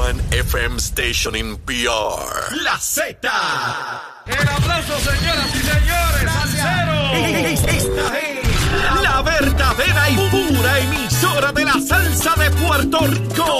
one FM station in PR. La Z. El aplauso, señoras y señores. Esta es la verdadera y pura emisora de la salsa de Puerto Rico.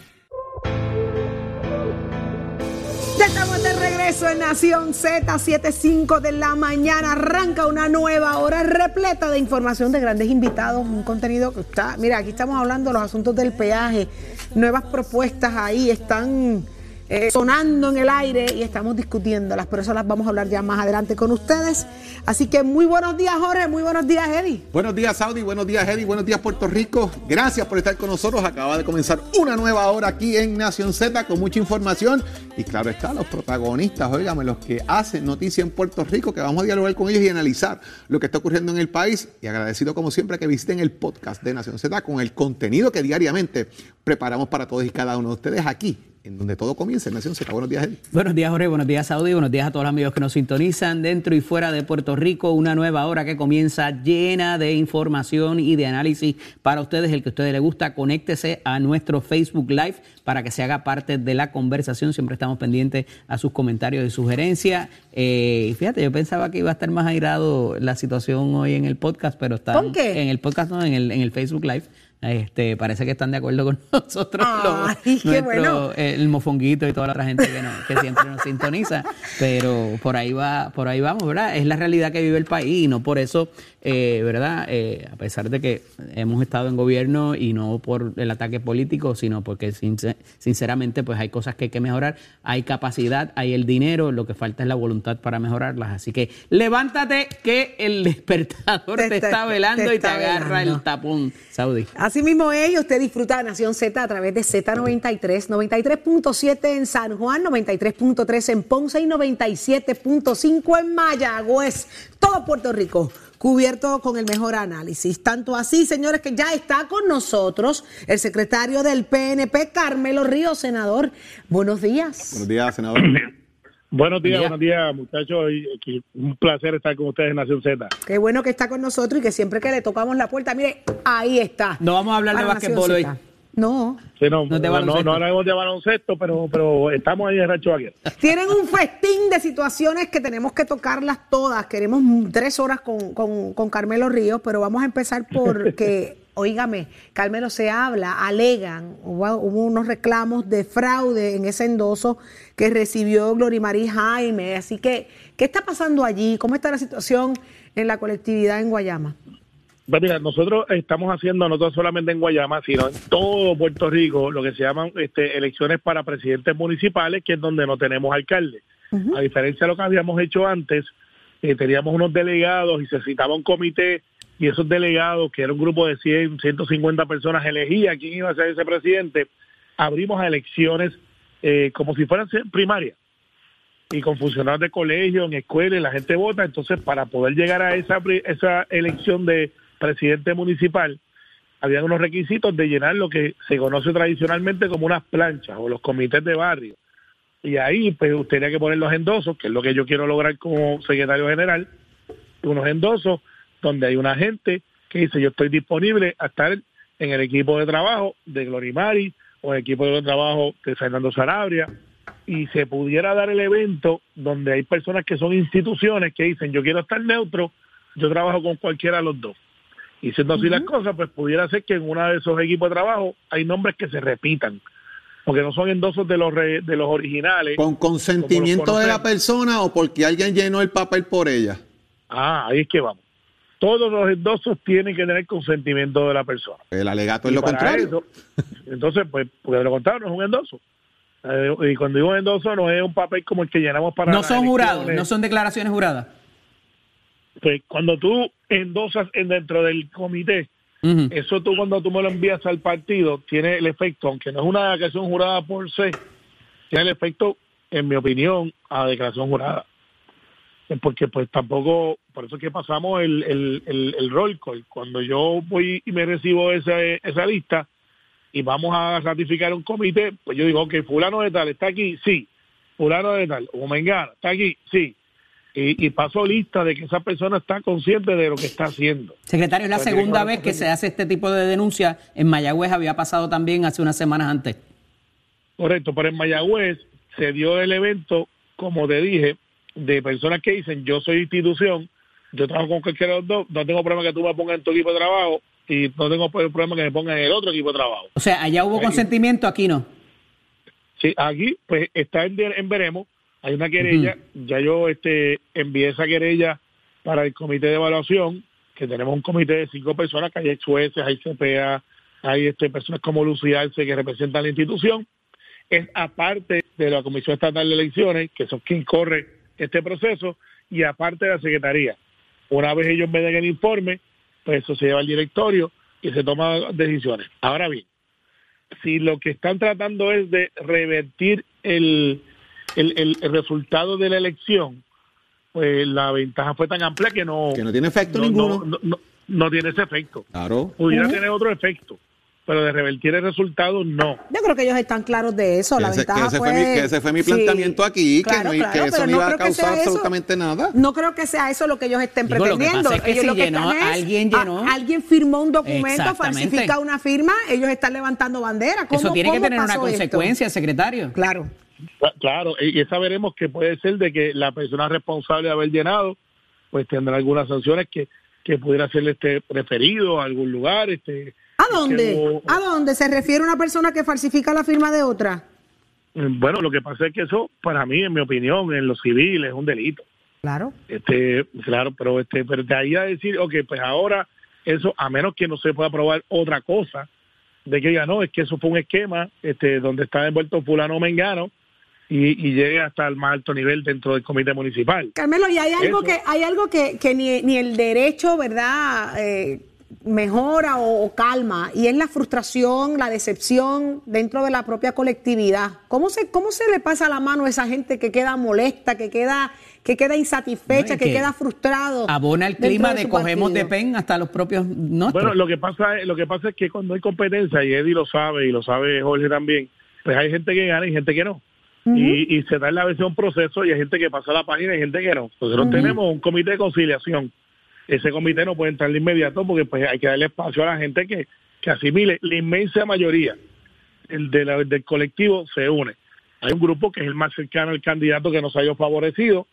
Estamos de regreso en Nación Z75 de la mañana. Arranca una nueva hora repleta de información de grandes invitados. Un contenido que está. Mira, aquí estamos hablando de los asuntos del peaje. Nuevas propuestas ahí están eh, sonando en el aire y estamos discutiéndolas. Pero eso las vamos a hablar ya más adelante con ustedes. Así que muy buenos días, Jorge. Muy buenos días, Eddie. Buenos días, Saudi. Buenos días, Eddie. Buenos días, Puerto Rico. Gracias por estar con nosotros. Acaba de comenzar una nueva hora aquí en Nación Z con mucha información. Y claro está, los protagonistas, óigame, los que hacen noticia en Puerto Rico, que vamos a dialogar con ellos y analizar lo que está ocurriendo en el país. Y agradecido, como siempre, que visiten el podcast de Nación Z con el contenido que diariamente preparamos para todos y cada uno de ustedes aquí en donde todo comienza en Nación Z. Buenos días, Eddie. Buenos días, Jorge. Buenos días, Saudi. Buenos días a todos los amigos que nos sintonizan dentro y fuera de Puerto Rico. Una nueva hora que comienza llena de información y de análisis para ustedes. El que a ustedes les gusta, conéctese a nuestro Facebook Live para que se haga parte de la conversación. Siempre estamos pendientes a sus comentarios y sugerencias. Eh, fíjate, yo pensaba que iba a estar más airado la situación hoy en el podcast, pero está ¿Con qué? en el podcast, no, en el, en el Facebook Live. Este, parece que están de acuerdo con nosotros, Ay, los- nuestro- bueno. el mofonguito y toda la otra gente que, no- que siempre nos sintoniza, pero por ahí va, por ahí vamos, ¿verdad? Es la realidad que vive el país y no por eso, eh, ¿verdad? Eh, a pesar de que hemos estado en gobierno y no por el ataque político, sino porque sincer- sinceramente pues hay cosas que hay que mejorar, hay capacidad, hay el dinero, lo que falta es la voluntad para mejorarlas. Así que levántate que el despertador Te te, está- está velando te y te agarra el tapón, Saudi. Así mismo es, usted disfruta de Nación Z a través de Z93, 93.7 en San Juan, 93.3 en Ponce y 97.5 en Mayagüez. Todo Puerto Rico cubierto con el mejor análisis. Tanto así, señores, que ya está con nosotros el secretario del PNP, Carmelo Ríos, senador. Buenos días. Buenos días, senador. Buenos días, Día. buenos días, muchachos. Un placer estar con ustedes en Nación Z. Qué bueno que está con nosotros y que siempre que le tocamos la puerta, mire, ahí está. No vamos a hablar de basquetbol hoy. No, Sí, no, No no, no, hablamos de baloncesto, pero, pero estamos ahí en Rancho Vaquero. Tienen un festín de situaciones que tenemos que tocarlas todas. Queremos tres horas con, con- con Carmelo Ríos, pero vamos a empezar porque, oígame, Carmelo se habla, alegan, hubo, hubo unos reclamos de fraude en ese endoso que recibió Glorimary Jaime. Así que, ¿qué está pasando allí? ¿Cómo está la situación en la colectividad en Guayama? Pues mira, nosotros estamos haciendo, no solamente en Guayama, sino en todo Puerto Rico, lo que se llaman este, elecciones para presidentes municipales, que es donde no tenemos alcalde. A diferencia de lo que habíamos hecho antes, eh, teníamos unos delegados y se citaba un comité y esos delegados, que era un grupo de 100, 150 personas, elegía quién iba a ser ese presidente. Abrimos a elecciones eh, como si fueran primarias y con funcionarios de colegio, en escuela, y la gente vota. Entonces, para poder llegar a esa, esa elección de presidente municipal, había unos requisitos de llenar lo que se conoce tradicionalmente como unas planchas o los comités de barrio. Y ahí, pues, usted tenía que poner los endosos, que es lo que yo quiero lograr como secretario general, unos endosos donde hay una gente que dice, yo estoy disponible a estar en el equipo de trabajo de Glorimari o el equipo de trabajo de Fernando Sarabria, y se pudiera dar el evento donde hay personas que son instituciones que dicen yo quiero estar neutro, yo trabajo con cualquiera de los dos. Y siendo así las cosas, pues pudiera ser que en uno de esos equipos de trabajo hay nombres que se repitan, porque no son endosos de los re- de los originales. ¿Con consentimiento de la persona o porque alguien llenó el papel por ella? Ah, ahí es que vamos. Todos los endosos tienen que tener consentimiento de la persona. El alegato es Y lo contrario. eso, entonces, pues, porque de lo contrario no es un endoso. Eh, y cuando digo endoso no es un papel como el que llenamos para No son jurados, no son declaraciones juradas. Pues cuando tú endosas en dentro del comité. Eso tú cuando tú me lo envías al partido tiene el efecto, aunque no es una declaración jurada por se, tiene el efecto, en mi opinión, a declaración jurada. Eh, Porque pues tampoco, por eso es que pasamos el, el, el, el roll call. Cuando yo voy y me recibo esa, esa lista y vamos a ratificar un comité, pues yo digo, ok, fulano de tal está aquí, sí. Fulano de tal, o Mengana, está aquí, sí. Y, y paso lista de que esa persona está consciente de lo que está haciendo. Secretario, es la Pues, segunda vez que que- se hace este tipo de denuncia. En Mayagüez había pasado también hace unas semanas antes. Correcto, pero en Mayagüez se dio el evento, como te dije, de personas que dicen, yo soy institución, yo trabajo con cualquiera de los dos, no tengo problema que tú me pongas en tu equipo de trabajo y no tengo problema que me pongas en el otro equipo de trabajo. O sea, allá hubo Ahí. consentimiento, aquí no. Sí, aquí pues está en, en veremos, hay una querella, ya yo este envié esa querella para el comité de evaluación, que tenemos un comité de cinco personas, que hay ex jueces, hay CPA, hay este personas como Lucía Arce que representan la institución, es aparte de la Comisión Estatal de Elecciones, que son quien corre este proceso, y aparte de la Secretaría. Una vez ellos me den el informe, pues eso se lleva al directorio y se toman decisiones. Ahora bien, si lo que están tratando es de revertir el, el, el- el resultado de la elección, pues la ventaja fue tan amplia que no, Que no tiene efecto no, ninguno. no, no- no- no tiene ese efecto. Claro. Pudiera tener otro efecto, pero de revertir el resultado no. Yo creo que ellos están claros de eso. Que la ese- ventaja que ese fue mi- que ese fue mi planteamiento aquí, que no- que eso no iba a causar eso. absolutamente nada. No creo que sea eso lo que ellos estén Digo, lo que pretendiendo. pasa es que ellos si lo que llenó, están es, alguien llenó. a- alguien firmó un documento, falsifica una firma, ellos están levantando bandera. ¿Cómo, Eso tiene que cómo tener una esto? consecuencia, secretario. Claro. Cla- Claro, y esa veremos que puede ser de que la persona responsable de haber llenado, pues tendrá algunas sanciones que, que pudiera ser este referido a algún lugar, este ¿A dónde? ¿A dónde se refiere una persona que falsifica la firma de otra? Bueno, lo que pasa es que eso, para mí, en mi opinión, en lo civil es un delito. Claro. Este, claro, pero este, pero de ahí a decir, ok, pues ahora eso, a menos que no se pueda probar otra cosa, de que diga, no, es que eso fue un esquema, este, donde está envuelto fulano o mengano y, y llegue hasta el más alto nivel dentro del comité municipal. Carmelo, y hay algo Eso. que hay algo que, que ni, ni el derecho, ¿verdad? Eh, mejora o, o calma y es la frustración, la decepción dentro de la propia colectividad. ¿Cómo se cómo se le pasa la mano a esa gente que queda molesta, que queda que queda insatisfecha, No, que, que queda frustrado? Abona el clima de cogemos de pen hasta los propios nuestros. Bueno, lo que pasa es, lo que pasa es que cuando hay competencia, y Eddie lo sabe, y lo sabe Jorge también, pues hay gente que gana y gente que no. Y, y se da a veces un proceso y hay gente que pasa la página y hay gente que no. Nosotros tenemos un comité de conciliación. Ese comité no puede entrar de inmediato porque pues hay que darle espacio a la gente que, que asimile. La inmensa mayoría el de la- del colectivo se une. Hay un grupo que es el más cercano al candidato que nos haya favorecido,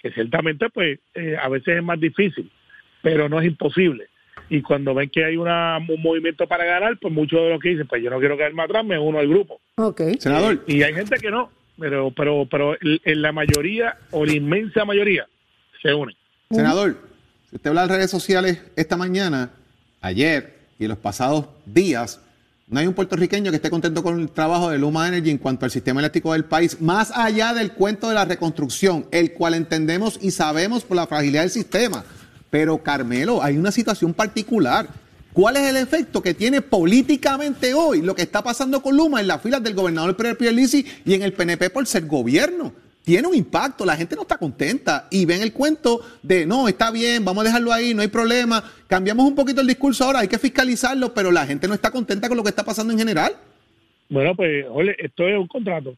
que ciertamente pues eh, a veces es más difícil, pero no es imposible. Y cuando ven que hay una, un movimiento para ganar, pues muchos de los que dicen, pues yo no quiero quedarme atrás, me uno al grupo. Ok. Senador, Y hay gente que no, pero pero pero en la mayoría o la inmensa mayoría se une. senador, si usted habla en redes sociales esta mañana, ayer y en los pasados días, no hay un puertorriqueño que esté contento con el trabajo de Luma Energy en cuanto al sistema eléctrico del país, más allá del cuento de la reconstrucción, el cual entendemos y sabemos por la fragilidad del sistema. Pero Carmelo, hay una situación particular. ¿Cuál es el efecto que tiene políticamente hoy lo que está pasando con Luma en las filas del gobernador Pierluisi y en el PNP por ser gobierno? Tiene un impacto, la gente no está contenta y ven el cuento de no, está bien, vamos a dejarlo ahí, no hay problema. Cambiamos un poquito el discurso ahora, hay que fiscalizarlo, pero la gente no está contenta con lo que está pasando en general. Bueno, pues, ole, esto es un contrato.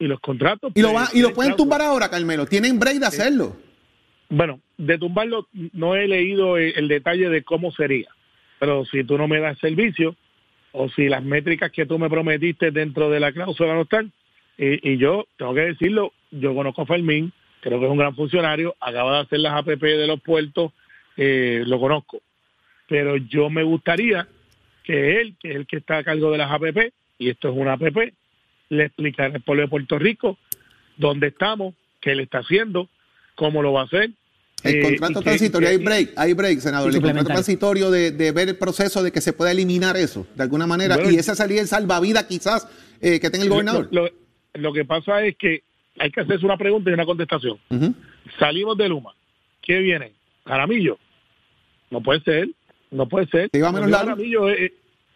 Y los contratos... Y lo, pues, va, y lo pueden tumbar ahora, Carmelo. Tienen break de hacerlo. Bueno, de tumbarlo no he leído el, el detalle de cómo sería, pero si tú no me das servicio o si las métricas que tú me prometiste dentro de la cláusula no están, y, yo tengo que decirlo, yo conozco a Fermín, creo que es un gran funcionario, acaba de hacer las APP de los puertos, eh, lo conozco, pero yo me gustaría que él, que es el que está a cargo de las APP, y esto es una APP, le explicara al pueblo de Puerto Rico dónde estamos, qué le está haciendo, cómo lo va a hacer. El eh, contrato transitorio, hay break, hay break, senador. El contrato transitorio de, de ver el proceso de que se pueda eliminar eso, de alguna manera. Bueno, y esa sería el salvavidas quizás eh, que tenga el gobernador. Lo, lo- lo que pasa es que hay que hacerse una pregunta y una contestación. Salimos de Luma. ¿Qué viene? Jaramillo. No puede ser. no puede ser. ¿Te iba menos? Jaramillo, eh,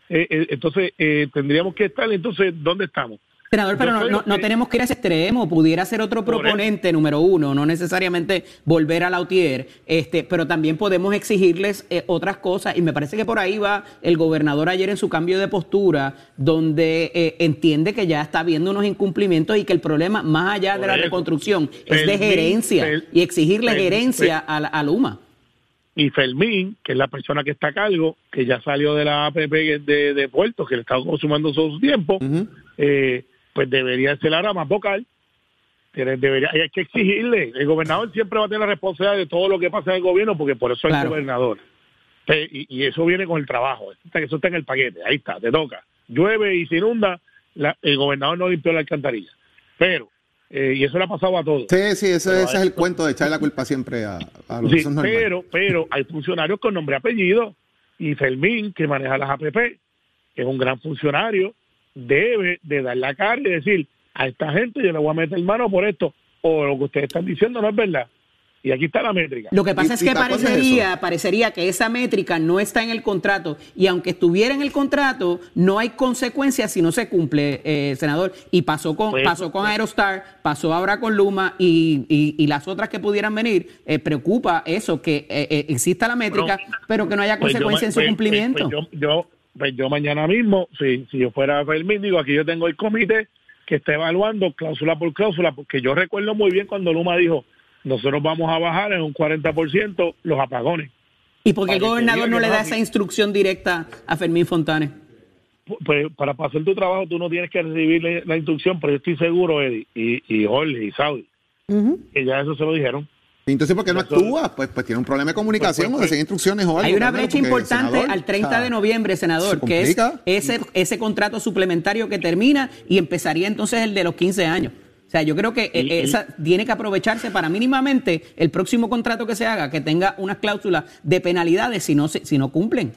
eh, eh, entonces eh, tendríamos que estar, entonces, ¿dónde estamos? Senador, pero no, no- no tenemos que ir a ese extremo. Pudiera ser otro proponente, número uno, no necesariamente volver a la UTIER, este, pero también podemos exigirles eh, otras cosas. Y me parece que por ahí va el gobernador ayer en su cambio de postura, donde eh, entiende que ya está habiendo unos incumplimientos y que el problema, más allá de la reconstrucción, es de gerencia y exigirle gerencia a, la- a Luma. y Fermín, que es la persona que está a cargo, que ya salió de la APP de, de Puerto, que le está consumando su tiempo, eh, pues debería ser ahora más vocal. Debería, hay que exigirle. El gobernador siempre va a tener la responsabilidad de todo lo que pasa en el gobierno, porque por eso es Claro. el gobernador. Eh, Y, y eso viene con el trabajo. Eso está, eso está en el paquete. Ahí está, te toca. Llueve y se inunda, la- el gobernador no limpió la alcantarilla. Pero, eh, y eso le ha pasado a todos. Sí, sí, ese, ese es el cuento de echarle la culpa siempre a, a los Sí, pero, pero hay funcionarios con nombre y apellido y Fermín, que maneja las APP, que es un gran funcionario, debe de dar la cara y decir a esta gente yo le voy a meter mano por esto o lo que ustedes están diciendo no es verdad. Y aquí está la métrica. Lo que pasa ¿Y- es que es parecería, parecería que esa métrica no está en el contrato y aunque estuviera en el contrato, no hay consecuencias si no se cumple, eh, senador. Y pasó con, Pues, pasó con. Aerostar, pasó ahora con Luma y, y- y las otras que pudieran venir. eh, preocupa eso, que eh, eh, exista la métrica, Bueno, pero que no haya Pues consecuencias en su pues- cumplimiento. pues- pues yo, yo, pues yo mañana mismo, si, si yo fuera Fermín, digo, aquí yo tengo el comité que está evaluando cláusula por cláusula, porque yo recuerdo muy bien cuando Luma dijo, nosotros vamos a bajar en un 40% los apagones. ¿Y por qué el gobernador no le da es esa instrucción directa a Fermín Fontanes? Pues para hacer tu trabajo tú no tienes que recibir la, la instrucción, pero yo estoy seguro, Eddie, y, y Jorge y Saudi, que ya eso se lo dijeron. Entonces, ¿por qué no actúa? Pues, pues tiene un problema de comunicación Pues, o pues, de seguir instrucciones o algo. Hay una brecha importante senador, al 30 o sea, de noviembre, senador, se que es ese, ese contrato suplementario que termina y empezaría entonces el de los 15 años. O sea, yo creo que eh, y- esa tiene que aprovecharse para mínimamente el próximo contrato que se haga, que tenga unas cláusulas de penalidades si no, se- si no cumplen.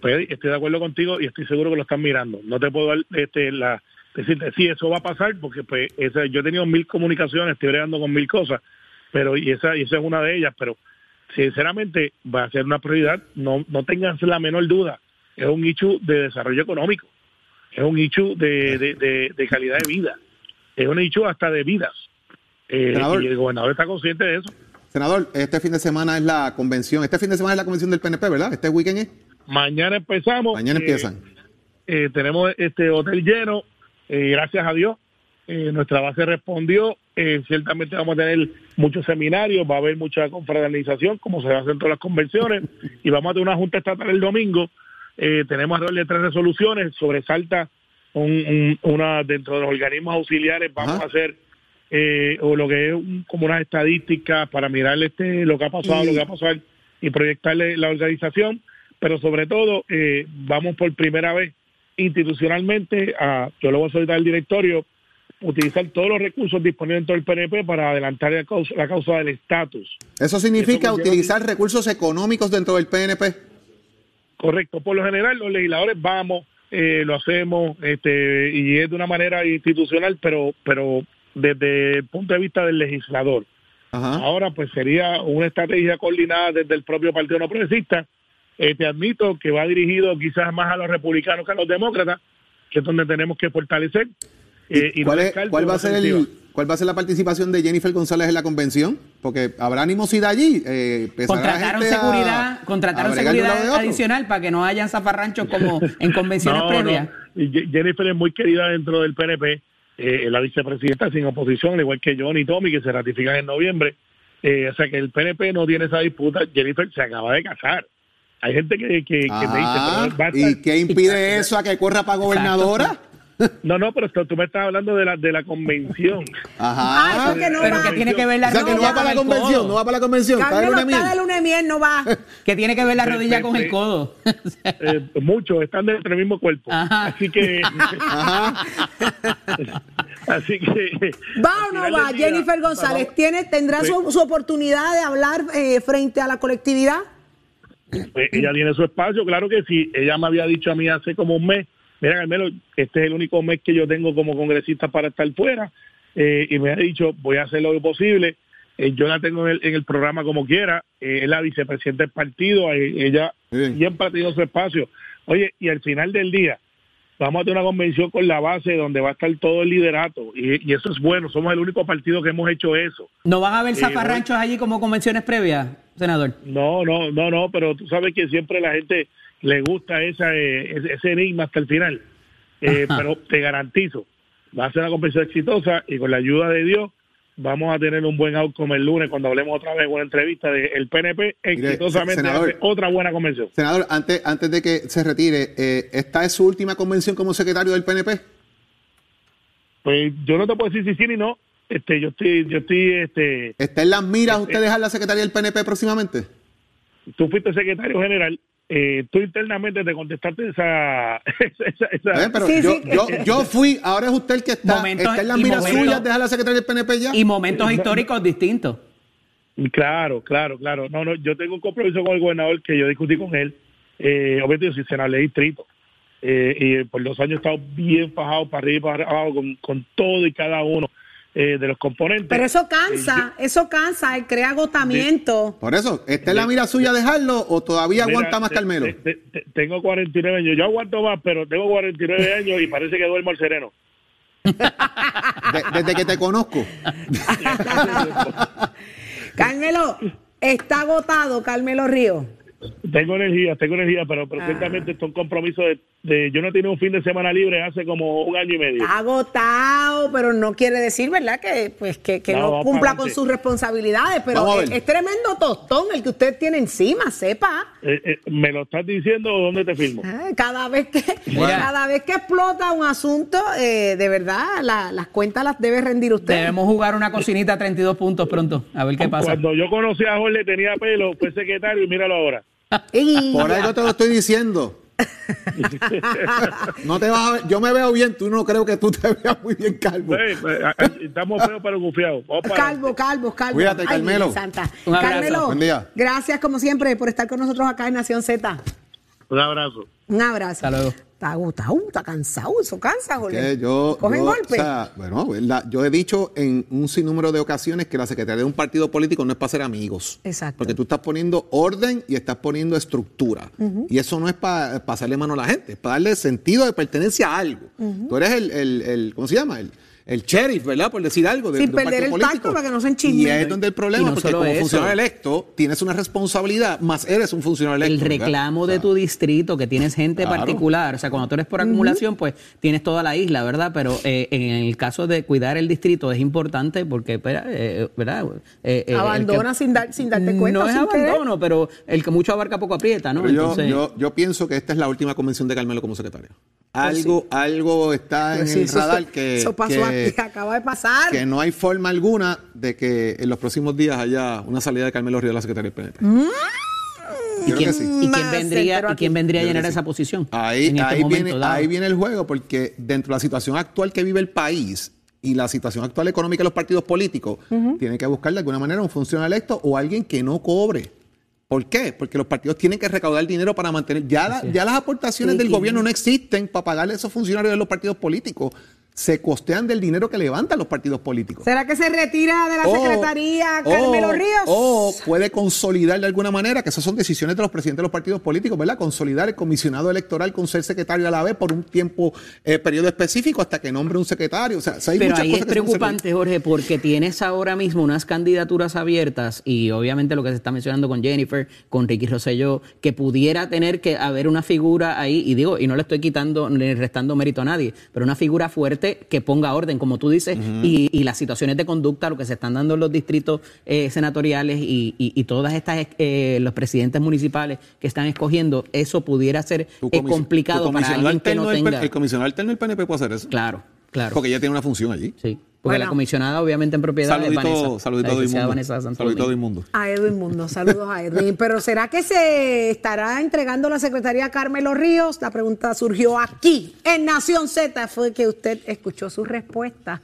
Pues, estoy de acuerdo contigo y estoy seguro que lo están mirando. No te puedo dar este, la, decirte, sí, eso va a pasar, porque pues esa, yo he tenido mil comunicaciones, estoy bregando con mil cosas, pero y esa, y esa es una de ellas, pero sinceramente va a ser una prioridad, no, no tengan la menor duda, es un issue de desarrollo económico, es un issue de, de, de- de calidad de vida, es un issue hasta de vidas. Eh, y el gobernador está consciente de eso. Senador, este fin de semana es la convención. Este fin de semana es la convención del PNP, ¿verdad? Este weekend es. Mañana empezamos. Mañana eh, empiezan. eh, tenemos este hotel lleno, eh, gracias a Dios. Eh, nuestra base respondió. eh, ciertamente vamos a tener muchos seminarios, va a haber mucha confraternización, como se hacen todas las convenciones, y vamos a tener una junta estatal el domingo. Eh, tenemos alrededor de tres resoluciones, sobresalta un, un- una dentro de los organismos auxiliares, vamos Ajá. a hacer eh, o lo que es un- como unas estadísticas para mirar este lo que ha pasado, lo que va a pasar y proyectarle la organización, pero sobre todo vamos por primera vez institucionalmente a, yo lo voy a solicitar al directorio, utilizar todos los recursos disponibles en todo el PNP para adelantar la causa, la causa del estatus. Eso significa Eso utilizar recursos económicos dentro del PNP. Correcto, por lo general los legisladores vamos, eh, lo hacemos, este, y es de una manera institucional, pero, pero desde el punto de vista del legislador. Ajá. Ahora, pues sería una estrategia coordinada desde el propio Partido No Progresista. Eh, te admito que va dirigido quizás más a los republicanos que a los demócratas, que es donde tenemos que fortalecer. Eh, ¿Y y cuál, es- va a ser el, ofensiva. cuál va a ser la participación de Jennifer González en la convención? Porque habrá animosidad allí. eh, Contrataron gente seguridad, a contrataron adicional para que no hayan zafarranchos como en convenciones No, previas. no. Jennifer es muy querida dentro del PNP, eh, la vicepresidenta sin oposición, al igual que John y Tommy, que se ratifican en noviembre. Eh, o sea que el PNP no tiene esa disputa. Jennifer se acaba de casar. Hay gente que, que, que me dice, Ah, pero basta- ¿Y qué impide eso a que corra para gobernadora? No, no, pero esto- tú me estás hablando de la, de la convención. Ajá. Ah, eso que no Pero va. que tiene que ver la o sea, que no rodilla va para la convención, codo. no va para la convención. está de luna está de miel. luna de miel, no va. Que tiene que ver la rodilla con el codo. Eh, muchos están dentro del mismo cuerpo. Ajá. Así que. Ajá. así que. ¿Va o no va? día, Jennifer González, ¿tiene, ¿tendrá Sí. su, su oportunidad de hablar eh, frente a la colectividad? Pues ella tiene su espacio, claro que sí. Ella me había dicho a mí hace como un mes, mira Carmelo, este es el único mes que yo tengo como congresista para estar fuera. Eh, y me ha dicho, voy a hacer lo posible. eh, yo la tengo en el, en el programa como quiera, eh, es la vicepresidenta del partido, eh, ella Bien. siempre ha tenido su espacio. Oye, y al final del día, vamos a tener una convención con la base donde va a estar todo el liderato, y, y eso es bueno, somos el único partido que hemos hecho eso. ¿No van a haber Eh, zafarranchos allí como convenciones previas, senador? No, no, no, no, pero tú sabes que siempre la gente le gusta esa, eh, ese, enigma hasta el final. Eh, pero te garantizo, va a ser una convención exitosa y con la ayuda de Dios vamos a tener un buen outcome el lunes cuando hablemos otra vez en una entrevista del PNP exitosamente senador. hace otra buena convención. Senador, antes, antes de que se retire, eh, ¿esta es su última convención como secretario del PNP? Pues yo no te puedo decir si sí ni no. Este, yo estoy, yo estoy, este, ¿Está en las miras usted dejar la secretaria del PNP próximamente? tú fuiste secretario general, eh, tú internamente te contestaste esa, esa, esa- Eh, pero Sí, yo, sí. yo, yo fui, ahora es usted el que está. Momentos- ¿Está en las miras suyas dejar la secretaria del PNP ya? Y momentos históricos distintos. Claro, claro, claro. No, no, yo tengo un compromiso con el gobernador que yo discutí con él. Eh, obviamente yo soy senador de distrito. Eh, y por dos años he estado bien fajado para arriba y para abajo con, con todo y cada uno eh, de los componentes. Pero eso Eh, cansa, eso cansa, y crea agotamiento. Por eso, ¿está en la mira suya dejarlo o todavía Mira, aguanta más te- Carmelo? te- te- te- tengo 49 años. Yo aguanto más, pero tengo 49 años y parece que duermo al sereno. De- desde que te conozco. Carmelo, está agotado, Carmelo Río. Tengo energía, tengo energía, pero, pero Ah. ciertamente esto es un compromiso de, de- Yo no he tenido un fin de semana libre hace como un año y medio. Agotado, pero no quiere decir, ¿verdad? Que pues que, que No, cumpla con sus responsabilidades, pero es, tremendo tostón el que usted tiene encima, sepa. Eh, eh, ¿Me lo estás diciendo o dónde te firmo? Ah, Cada vez que cada vez que explota un asunto, eh, de verdad, la- las cuentas las debe rendir usted. Debemos jugar una cocinita a 32 puntos pronto. A ver qué pasa. Cuando yo conocí a Jorge tenía pelo, fue secretario y míralo ahora. Por algo te lo estoy diciendo. No te vas a ver, yo me veo bien, tú no creo que tú te veas muy bien calvo. Eh, eh, estamos feos pero confiados. Calvo, calvo, calvo. Cuídate, Ay, Carmelo. Santa. Carmelo, Buen día. gracias como siempre por estar con nosotros acá en Nación Z. Un abrazo. Un abrazo. Hasta luego. Está agotado, está cansado, eso cansa, Jorge. Yo, Cogen yo, golpe. o sea, bueno, la- yo he dicho en un sinnúmero de ocasiones que la secretaría de un partido político no es para ser amigos. Exacto. Porque tú estás poniendo orden y estás poniendo estructura. Y eso no es para pasarle mano a la gente, es para darle sentido de pertenencia a algo. Tú eres el, el, el- ¿cómo se llama? El, el sheriff, ¿verdad? Por decir algo. de- Sin de perder partido el político. tacto para que no se enchismen. Y ahí es donde el problema, no porque como eso. funcionario electo tienes una responsabilidad, más eres un funcionario El electo. ¿verdad? reclamo de tu distrito, que tienes gente Claro. particular. O sea, cuando tú eres por acumulación, pues tienes toda la isla, ¿verdad? Pero eh, en el caso de cuidar el distrito es importante porque, espera, eh, ¿verdad? Eh, eh, el Abandona que- sin, dar, sin darte cuenta. No es querer. abandono, pero el que mucho abarca poco aprieta, ¿no? Pero yo, Entonces, yo, yo pienso que esta es la última convención de Carmelo como secretario. Algo, algo está Pues en sí, el eso- radar que, Eso pasó que, aquí, acaba de pasar. que no hay forma alguna de que en los próximos días haya una salida de Carmelo Ríos de la Secretaría del PNP. Mm. ¿y quién, que sí. y quién vendría, entero ¿y quién vendría a llenar sí. esa posición? Ahí, en este ahí, momento viene, ahí viene el juego, porque dentro de la situación actual que vive el país y la situación actual económica de los partidos políticos, tienen que buscar de alguna manera un funcionario electo o alguien que no cobre. ¿Por qué? Porque los partidos tienen que recaudar dinero para mantener. Ya, la- ya las aportaciones Sí, del sí. gobierno no existen para pagarle a esos funcionarios de los partidos políticos. Se costean del dinero que levantan los partidos políticos. ¿Será que se retira de la O- Secretaría Carmelo Ríos? O puede consolidar de alguna manera, que esas son decisiones de los presidentes de los partidos políticos, ¿verdad? Consolidar el comisionado electoral con ser secretario a la vez por un tiempo, eh, periodo específico hasta que nombre un secretario. O sea, hay Pero muchas ahí cosas es que preocupante, Jorge, porque tienes ahora mismo unas candidaturas abiertas y obviamente lo que se está mencionando con Jennifer, con Ricky Rosselló, que pudiera tener que haber una figura ahí, y digo, y no le estoy quitando ni restando mérito a nadie, pero una figura fuerte que ponga orden, como tú dices, y, y las situaciones de conducta, lo que se están dando en los distritos eh, senatoriales y, y- y todas estas, eh, los presidentes municipales que están escogiendo, eso pudiera ser eh, complicado para alguien que no tenga. El comisionado alterno del PNP puede hacer eso. Claro, claro. Porque ella tiene una función allí. Sí, porque Bueno. la comisionada obviamente en propiedad es Saludito, Vanessa, saludito de inmundo. Vanessa Santo Saludito de Domingo. inmundo. A Edwin Mundo, saludos a Edwin. Pero ¿será que se estará entregando la Secretaría Carmelo Ríos? La pregunta surgió aquí, en Nación Z. Fue que usted escuchó su respuesta.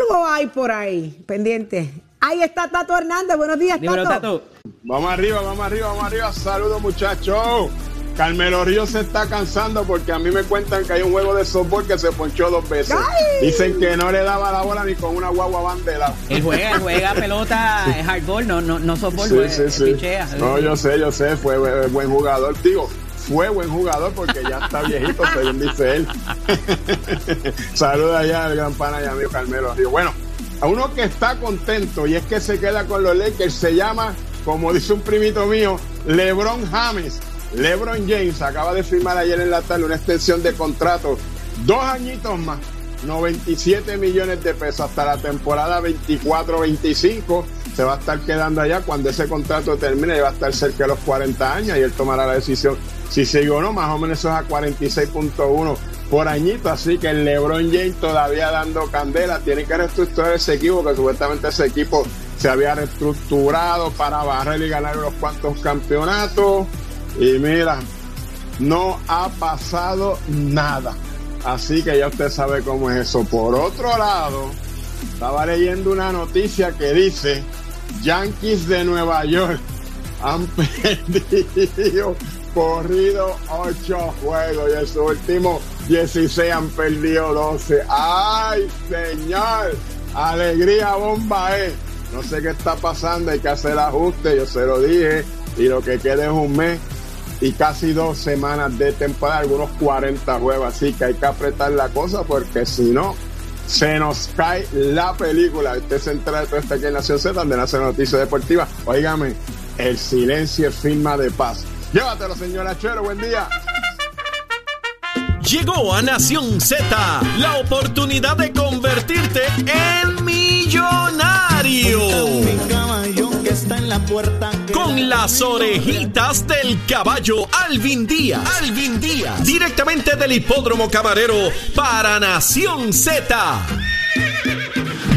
Algo hay por ahí, pendiente. Ahí está Tato Hernández. Buenos días, Dímelo. Tato. Vamos arriba, vamos arriba, vamos arriba. Saludos, muchachos. Carmelo Ríos se está cansando porque a mí me cuentan que hay un juego de softball que se ponchó dos veces. Dicen que no le daba la bola ni con una guagua bandera. Él juega, él juega pelota sí. hardball, no, no, no softball, Sí, juega, sí, sí. pichea. No, yo sé, yo sé, fue bu- buen jugador. Digo, fue buen jugador porque ya está viejito, según dice él. Saluda allá al gran pana y amigo Carmelo Ríos. Bueno, a uno que está contento y es que se queda con los Lakers se llama, como dice un primito mío, LeBron James. LeBron James acaba de firmar ayer en la tarde una extensión de contrato, dos añitos más, 97 millones de pesos hasta la temporada 24-25. Se va a estar quedando allá cuando ese contrato termine va a estar cerca de los 40 años y él tomará la decisión si sigue o no, más o menos eso es a 46.1 por añito, así que el LeBron James todavía dando candela, tiene que reestructurar ese equipo, que supuestamente ese equipo se había reestructurado para barrer y ganar unos cuantos campeonatos. Y mira, no ha pasado nada. Así que ya usted sabe cómo es eso. Por otro lado, estaba leyendo una noticia que dice, Yankees de Nueva York han perdido, corrido ocho juegos y en su último 16 han perdido 12. ¡Ay, señor! Alegría bomba, eh. No sé qué está pasando, hay que hacer ajuste, yo se lo dije, y lo que queda es un mes y casi dos semanas de temporada, algunos 40 juegos, así que hay que apretar la cosa porque si no, se nos cae la película. Usted se entera de aquí en Nación Z, donde nace la noticia deportiva. Óigame, el silencio es firma de paz. Llévatelo, señora Chero, buen día. Llegó a Nación Z la oportunidad de convertirte en millonario. Con las orejitas del caballo Alvin Díaz. Alvin Díaz. Directamente del hipódromo camarero para Nación Z.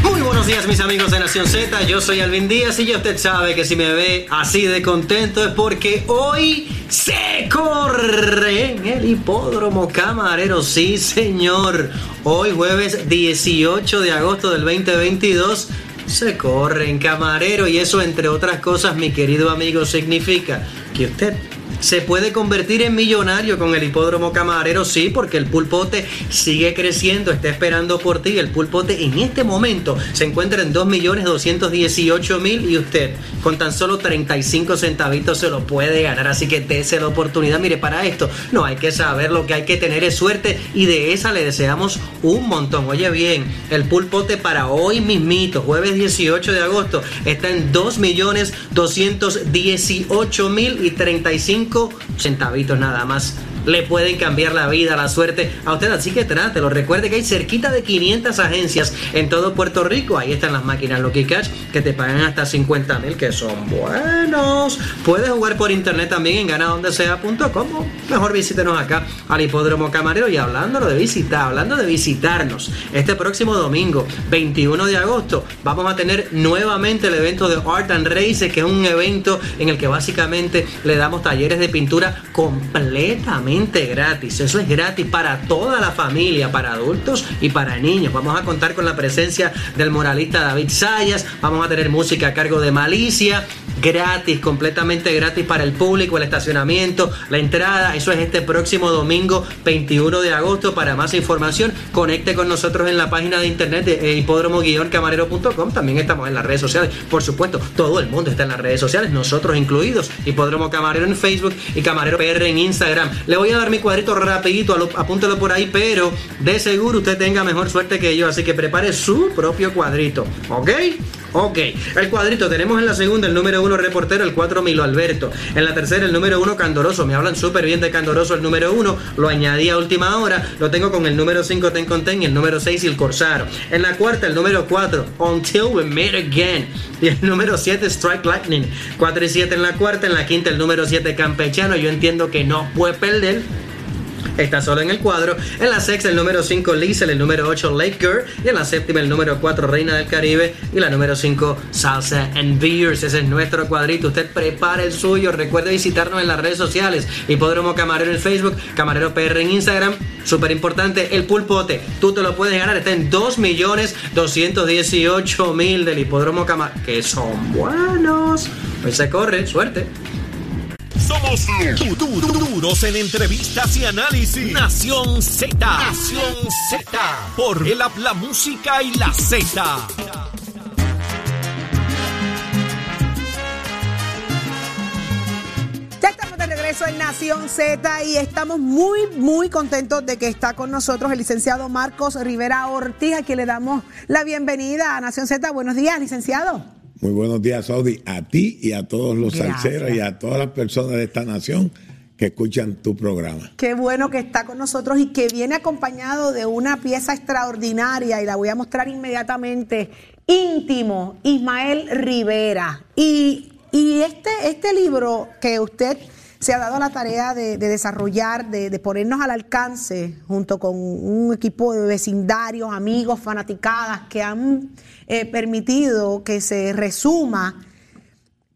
Muy buenos días mis amigos de Nación Z, yo soy Alvin Díaz y ya usted sabe que si me ve así de contento es porque hoy se corre en el hipódromo camarero, sí señor. Hoy jueves 18 de agosto del 2022 se corre en camarero y eso entre otras cosas mi querido amigo significa que usted se puede convertir en millonario con el hipódromo camarero, sí, porque el pulpote sigue creciendo, está esperando por ti. El pulpote en este momento se encuentra en 2.218.000 y usted con tan solo 35 centavitos se lo puede ganar. Así que dése la oportunidad. Mire, para esto no hay que saber, lo que hay que tener es suerte y de esa le deseamos un montón. Oye bien, el pulpote para hoy mismito, jueves 18 de agosto, está en 2.218.000 y 35 centavitos nada más. Le pueden cambiar la vida, la suerte a usted, así que trátelo. Recuerde que hay cerquita de 500 agencias en todo Puerto Rico. Ahí están las máquinas Lucky Cash que te pagan hasta 50 mil, que son buenos. Puedes jugar por internet también en ganadondesea.com. Mejor visítenos acá al Hipódromo Camarero. Y hablándolo de visitar, hablando de visitarnos, este próximo domingo, 21 de agosto, vamos a tener nuevamente el evento de Art and Races, que es un evento en el que básicamente le damos talleres de pintura completamente gratis. Eso es gratis para toda la familia, para adultos y para niños. Vamos a contar con la presencia del moralista David Sayas. Vamos a tener música a cargo de Malicia. Gratis, completamente gratis para el público, el estacionamiento, la entrada. Eso es este próximo domingo 21 de agosto. Para más información, conecte con nosotros en la página de internet de hipódromo-camarero.com. También estamos en las redes sociales. Por supuesto, todo el mundo está en las redes sociales, nosotros incluidos. Hipódromo Camarero en Facebook y Camarero PR en Instagram. Le voy a dar mi cuadrito rapidito, apúntelo por ahí, pero de seguro usted tenga mejor suerte que yo, así que prepare su propio cuadrito, ¿ok? Ok, el cuadrito tenemos en la segunda el número uno reportero, el 4 Milo Alberto. En la tercera el número uno Candoroso. Me hablan súper bien de Candoroso el número uno. Lo añadí a última hora. Lo tengo con el número 5 Ten Conten y el número 6 el Corsaro. En la cuarta el número 4 Until We Meet Again. Y el número 7 Strike Lightning. 4 y 7 en la cuarta. En la quinta el número 7 Campechano. Yo entiendo que no puede perder. Está solo en el cuadro. En la sexta, el número 5, Liesel. El número 8, Lake Girl. Y en la séptima, el número 4, Reina del Caribe. Y la número 5, Salsa and Beers. Ese es nuestro cuadrito. Usted prepare el suyo. Recuerde visitarnos en las redes sociales. Hipódromo Camarero en Facebook. Camarero PR en Instagram. Súper importante, el pulpote. Tú te lo puedes ganar. Está en 2.218.000 del Hipódromo Camarero. Que son buenos. Pues se corre. Suerte. Somos Du- Duros en entrevistas y análisis. Nación Z. Nación Z. Por el habla música y la Z. Ya estamos de regreso en Nación Z y estamos muy, muy contentos de que está con nosotros el licenciado Marcos Rivera Ortiz, a quien le damos la bienvenida a Nación Z. Buenos días, licenciado. Muy buenos días, Saudi, a ti y a todos los salseros y a todas las personas de esta nación que escuchan tu programa. Qué bueno que está con nosotros y que viene acompañado de una pieza extraordinaria y la voy a mostrar inmediatamente. Íntimo, Ismael Rivera. Y, y este, este libro que usted se ha dado la tarea de, de desarrollar, de, de ponernos al alcance, junto con un equipo de vecindarios, amigos, fanaticadas, que han eh, permitido que se resuma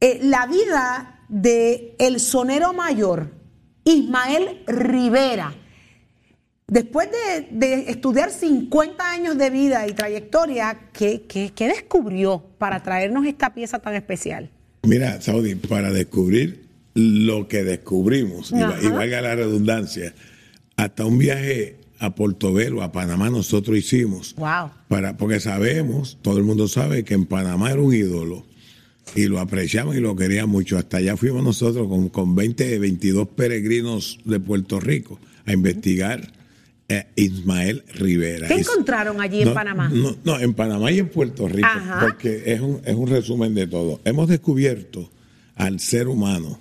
eh, la vida de el sonero mayor, Ismael Rivera. Después de, de estudiar 50 años de vida y trayectoria, ¿qué, qué- qué descubrió para traernos esta pieza tan especial? Mira, Saudi, para descubrir lo que descubrimos, y, y valga la redundancia, hasta un viaje a Portobelo, a Panamá, nosotros hicimos. Wow. Para, porque sabemos, todo el mundo sabe que en Panamá era un ídolo y lo apreciaban y lo querían mucho. Hasta allá fuimos nosotros con, con 20, 22 peregrinos de Puerto Rico a investigar eh, Ismael Rivera. ¿Qué encontraron allí en no, Panamá? No, no, en Panamá y en Puerto Rico, Ajá. porque es un, es un resumen de todo. Hemos descubierto al ser humano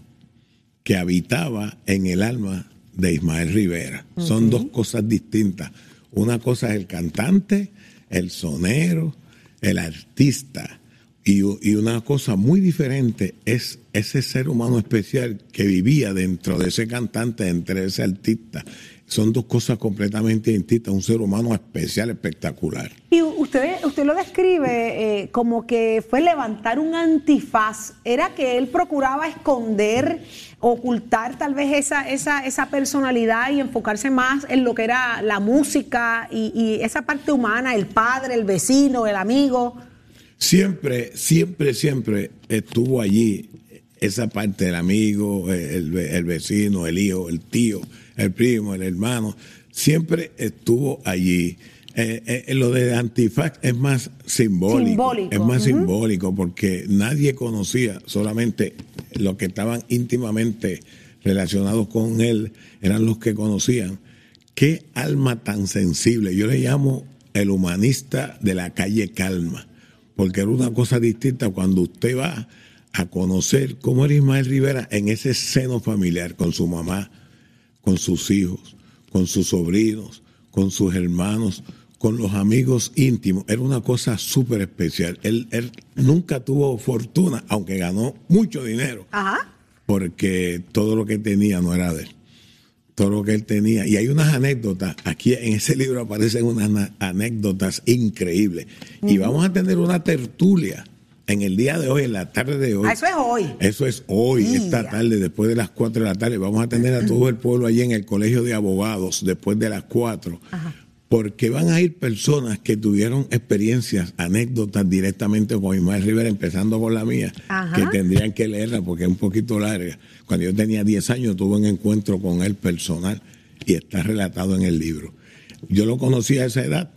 que habitaba en el alma de Ismael Rivera. Son dos cosas distintas. Una cosa es el cantante, el sonero, el artista. Y, una cosa muy diferente es ese ser humano especial que vivía dentro de ese cantante, entre ese artista. Son dos cosas completamente distintas. Un ser humano especial, espectacular. Y usted, usted lo describe eh, como que fue levantar un antifaz. ¿Era que él procuraba esconder, ocultar tal vez esa, esa, esa personalidad y enfocarse más en lo que era la música y, y esa parte humana, el padre, el vecino, el amigo? Siempre, siempre, siempre estuvo allí esa parte del amigo, el, ve- el vecino, el hijo, el tío, el primo, el hermano. Siempre estuvo allí. Eh, eh, lo de Antifax es más simbólico. Simbólico, Es más simbólico porque nadie conocía, solamente los que estaban íntimamente relacionados con él eran los que conocían. Qué alma tan sensible. Yo le llamo el humanista de la calle Calma, porque era una cosa distinta cuando usted va a conocer cómo era Ismael Rivera en ese seno familiar, con su mamá, con sus hijos, con sus sobrinos, con sus hermanos, con los amigos íntimos. Era una cosa súper especial. Él, él nunca tuvo fortuna, aunque ganó mucho dinero, Ajá. porque todo lo que tenía no era de él. Todo lo que él tenía. Y hay unas anécdotas. Aquí en ese libro aparecen unas na- anécdotas increíbles. Y vamos a tener una tertulia en el día de hoy, en la tarde de hoy. Ah, eso es hoy. Eso es hoy, esta tarde, después de las 4 de la tarde. Vamos a tener a todo el pueblo allí en el Colegio de Abogados después de las 4. Porque van a ir personas que tuvieron experiencias, anécdotas directamente con Ismael Rivera, empezando con la mía, Ajá. que tendrían que leerla porque es un poquito larga. Cuando yo tenía 10 años tuve un encuentro con él personal y está relatado en el libro. Yo lo conocí a esa edad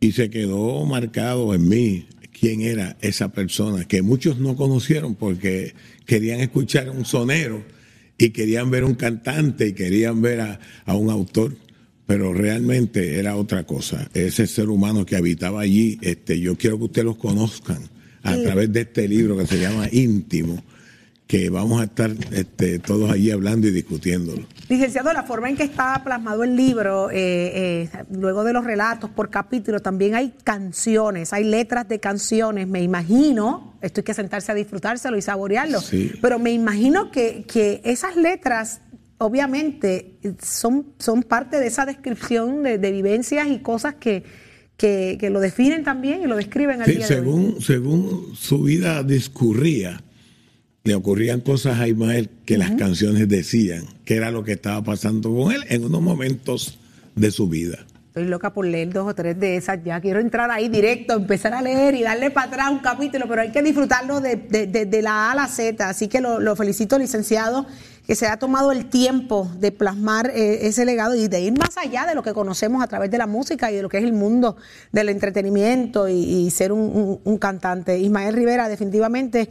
y se quedó marcado en mí quién era esa persona que muchos no conocieron porque querían escuchar a un sonero y querían ver un cantante y querían ver a, a un autor pero realmente era otra cosa ese ser humano que habitaba allí este yo quiero que ustedes los conozcan a Sí. través de este libro que se llama íntimo que vamos a estar este, todos allí hablando y discutiéndolo Licenciado, la forma en que está plasmado el libro, eh, eh, luego de los relatos por capítulo, también hay canciones, hay letras de canciones, me imagino, esto hay que sentarse a disfrutárselo y saborearlo, Sí. pero me imagino que, que esas letras, obviamente, son, son parte de esa descripción de, de vivencias y cosas que, que, que lo definen también y lo describen al Sí, día de hoy. según, según su vida discurría, le ocurrían cosas a Ismael que las canciones decían, que era lo que estaba pasando con él en unos momentos de su vida. Estoy loca por leer dos o tres de esas ya. Quiero entrar ahí directo, empezar a leer y darle para atrás un capítulo, pero hay que disfrutarlo de, de- de- de la A a la Z. Así que lo, lo felicito, licenciado, que se ha tomado el tiempo de plasmar eh, ese legado y de ir más allá de lo que conocemos a través de la música y de lo que es el mundo del entretenimiento y, ser un cantante. Ismael Rivera, definitivamente.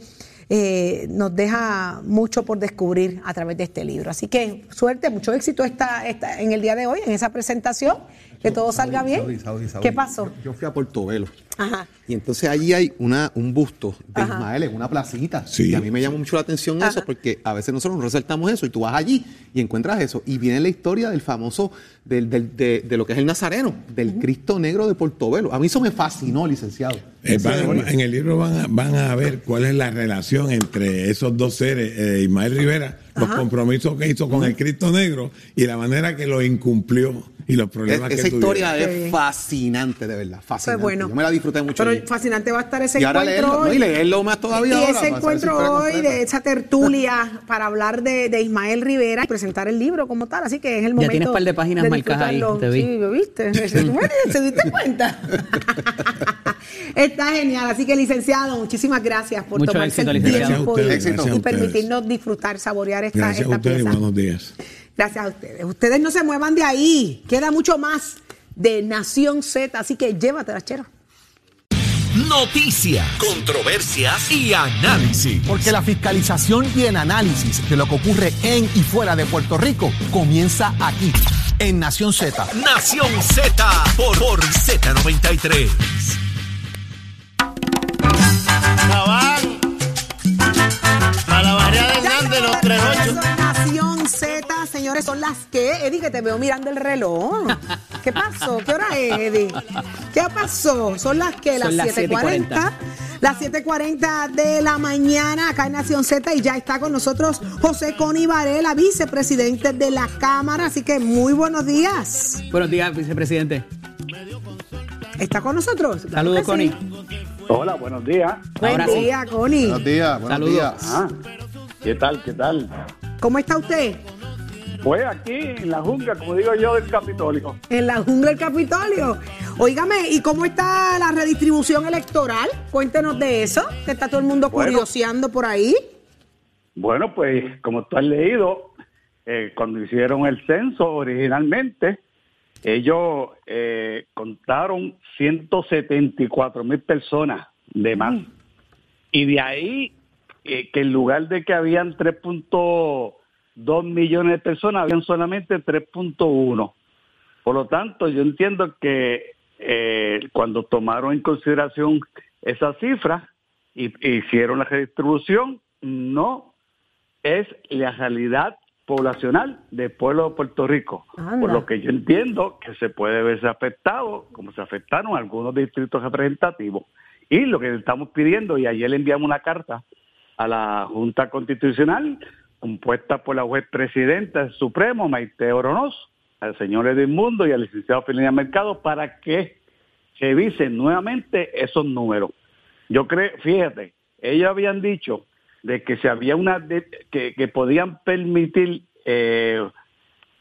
eh, nos deja mucho por descubrir a través de este libro. Así que suerte, mucho éxito esta, esta- en el día de hoy, en esa presentación, que todo salga bien. Saudi, Saudi, Saudi. ¿Qué pasó? Yo, yo fui a Portobelo. Ajá. Y entonces allí hay una, un busto de Ajá. Ismael en una placita. Sí. Y a mí me llama mucho la atención eso porque a veces nosotros nos resaltamos eso y tú vas allí y encuentras eso. Y viene la historia del famoso, del, del- de, de lo que es el Nazareno, del Cristo Negro de Portobelo. A mí eso me fascinó, licenciado. Eh, van- en el libro van a, van a ver cuál es la relación entre esos dos seres, eh, Ismael Rivera, los compromisos que hizo con el Cristo Negro y la manera que lo incumplió y los Es- problemas que esa historia tuvieron. Es fascinante, de verdad. Fascinante. Pues bueno. Yo me la disfruté mucho. Pero fascinante va a estar ese Y ahora encuentro leerlo, ¿no? hoy. Y leerlo más todavía Y ahora, ese encuentro hoy completa. de esa tertulia para hablar de, de Ismael Rivera y presentar el libro como tal. Así que es el momento. tienes par de páginas marcadas ahí, te vi. Sí, ¿lo viste? ¿Tú me- ¿Se diste cuenta? Está genial. Así que, licenciado, muchísimas gracias por Mucho tomarse éxito, el licenciado. Gracias a tiempo ustedes, y- gracias a y, permitirnos disfrutar, saborear esta, Gracias a ustedes y pieza. buenos días. Gracias a ustedes. Ustedes no se muevan de ahí. Queda mucho más de Nación Z, así que llévatela, chero. Noticias, controversias y análisis. Porque la fiscalización y el análisis de lo que ocurre en y fuera de Puerto Rico comienza aquí, en Nación Z. Nación Z por, por Z93. De los 38. Nación Z, señores, son las que. Eddie, que te veo mirando el reloj. ¿Qué pasó? ¿Qué hora es, Eddie? ¿Qué pasó? Son las que, las Son las 7:40. 7:40. Las 7:40 de la mañana acá en Nación Z y ya está con nosotros José Coni Varela, vicepresidente de la Cámara. Así que muy buenos días. Buenos días, vicepresidente. ¿Está con nosotros? Saludos, sí. Hola, buenos días. Buen Ahora sí. día, Connie. Buenos días, buenos Saludos. días. Ah, ¿qué tal? ¿Qué tal? ¿Cómo está usted? Pues aquí en la jungla, como digo yo, del Capitolio. En la jungla del Capitolio. Óigame, ¿y cómo está la redistribución electoral? Cuéntenos de eso, que está todo el mundo Bueno. curioseando por ahí. Bueno, pues como tú has leído, eh, cuando hicieron el censo originalmente, ellos eh, contaron 174 mil personas de más. Y de ahí, eh, que en lugar de que habían 3.2 millones de personas, habían solamente 3.1. Por lo tanto, yo entiendo que eh, cuando tomaron en consideración esa cifra y e hicieron la redistribución, no es la realidad poblacional del pueblo de Puerto Rico. Anda. Por lo que yo entiendo que se puede verse afectado, como se afectaron algunos distritos representativos. Y lo que estamos pidiendo, y ayer le enviamos una carta a la Junta Constitucional, compuesta por la juez presidenta del Supremo, Maite Oronoz, al señor Edmundo y al licenciado Felina Mercado, para que revisen nuevamente esos números. Yo creo, fíjate, ellos habían dicho de que si había una que podían permitir eh,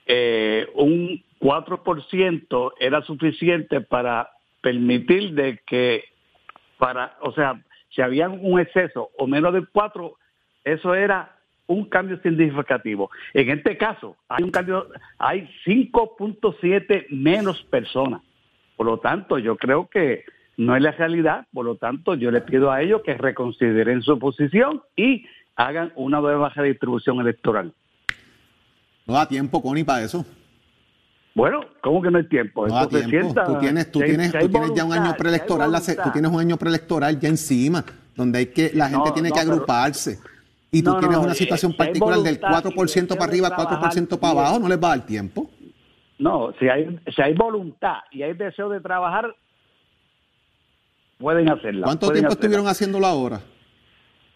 eh, un 4% era suficiente para permitir de que para, o sea, si había un exceso o menos del 4, eso era un cambio significativo. En este caso, hay un cambio, hay 5.7 menos personas. Por lo tanto, yo creo que no es la realidad, por lo tanto, yo le pido a ellos que reconsideren su posición y hagan una nueva redistribución electoral. No da tiempo, Connie, para eso. Bueno, ¿cómo que no hay tiempo? No tiempo. sienta- Tú tienes, tú si tienes, si tú tienes ya un año preelectoral, tú tienes un año preelectoral ya encima, donde hay que la gente No, tiene no, que agruparse. Y tú tienes una eh, situación particular del voluntad y 4% para arriba, de 4% para abajo, no les va a dar tiempo. No, si hay, si hay voluntad y hay deseo de trabajar, pueden hacerla. ¿Cuánto pueden tiempo hacerla. estuvieron haciéndolo ahora?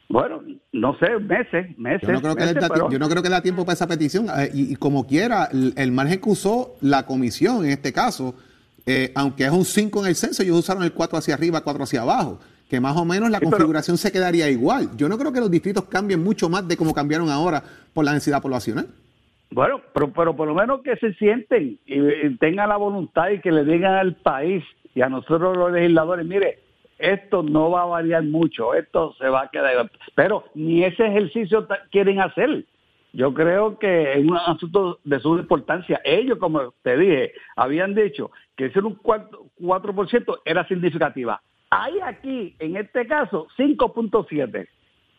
Bueno, no sé, meses, meses. Yo no creo que, da, pero- yo no creo que da tiempo para esa petición. Eh, y, y como quiera, el, el margen que usó la comisión en este caso, eh, aunque es un 5 en el censo, ellos usaron el 4 hacia arriba, 4 hacia abajo, que más o menos la Sí, pero- configuración se quedaría igual. Yo no creo que los distritos cambien mucho más de como cambiaron ahora por la densidad poblacional. Bueno, pero, pero por lo menos que se sienten y, y tengan la voluntad y que le digan al país y a nosotros los legisladores, mire, esto no va a variar mucho, esto se va a quedar. Pero ni ese ejercicio quieren hacer. Yo creo que es un asunto de suma importancia. Ellos, como te dije, habían dicho que ser un 4%, 4% era significativa. Hay aquí, en este caso, 5.7.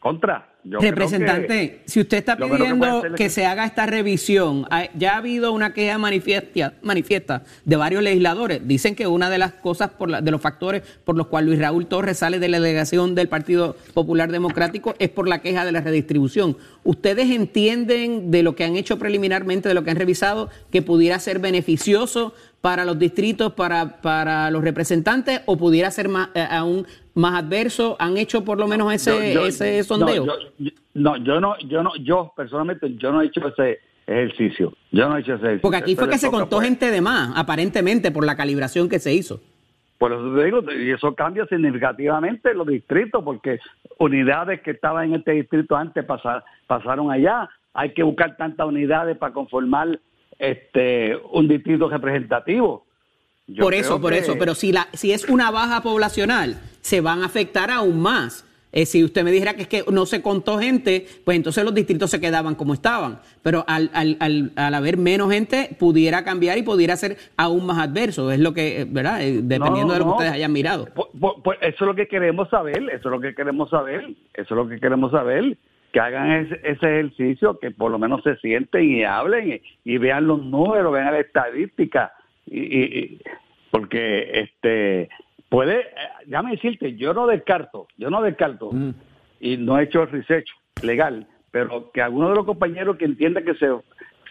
Contra. Yo creo Representante, que- si usted está que pidiendo que se haga esta revisión, ha- ya ha habido una queja manifiesta, manifiesta de varios legisladores. Dicen que una de las cosas, por la- de los factores por los cuales Luis Raúl Torres sale de la delegación del Partido Popular Democrático es por la queja de la redistribución. ¿Ustedes entienden de lo que han hecho preliminarmente, de lo que han revisado, que pudiera ser beneficioso para los distritos, para, para los representantes, o pudiera ser más, eh, aún más adverso? ¿Han hecho por lo menos ese, Yo- yo- ese no, sondeo? yo- No, yo no, yo no, yo personalmente yo no he hecho ese ejercicio. Yo no he hecho ese ejercicio. Porque aquí fue que se contó pues. gente de más, aparentemente, por la calibración que se hizo. Por eso te digo, y eso cambia significativamente los distritos, porque unidades que estaban en este distrito antes pasar- pasaron allá. Hay que buscar tantas unidades para conformar este un distrito representativo. Yo por eso, por que- eso. Pero si, la, si es una baja poblacional, se van a afectar aún más. Eh, si usted me dijera que es que no se contó gente, pues entonces los distritos se quedaban como estaban. Pero al, al, al, al haber menos gente, pudiera cambiar y pudiera ser aún más adverso. Es lo que, eh, ¿verdad? Eh, Dependiendo No, de lo que ustedes hayan mirado. Pues, eso es lo que queremos saber, eso es lo que queremos saber, eso es lo que queremos saber, que hagan ese, ese ejercicio, que por lo menos se sienten y hablen y, y vean los números, vean la estadística, y- porque este puede, eh, déjame decirte, yo no descarto, yo no descarto, y no he hecho el research legal, pero que algunos de los compañeros que entiendan que se,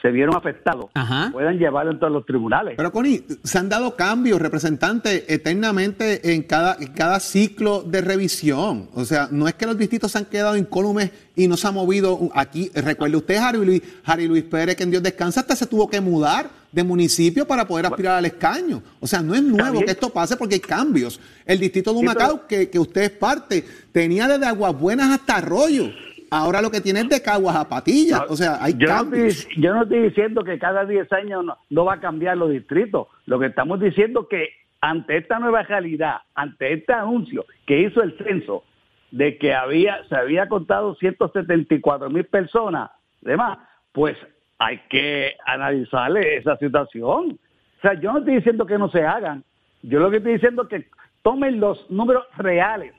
se vieron afectados puedan llevarlo en todos los tribunales. Pero Connie, se han dado cambios, representantes, eternamente en cada, en cada ciclo de revisión. O sea, no es que los distritos se han quedado incólumes y no se ha movido aquí. Recuerde usted, Harry Luis, Harry Luis Pérez, que en Dios descansa, hasta se tuvo que mudar de municipio para poder aspirar al escaño. O sea, no es nuevo que esto pase porque hay cambios. El distrito de Humacao, que, que usted es parte, tenía desde Aguas Buenas hasta Arroyo. Ahora lo que tiene es de Caguas a Patillas. O sea, hay yo, no cambios. estoy, yo no estoy diciendo que cada 10 años no, no va a cambiar los distritos. Lo que estamos diciendo es que ante esta nueva realidad, ante este anuncio que hizo el censo de que había se había contado 174 mil personas, demás, pues hay que analizarle esa situación. O sea, yo no estoy diciendo que no se hagan. Yo lo que estoy diciendo es que tomen los números reales,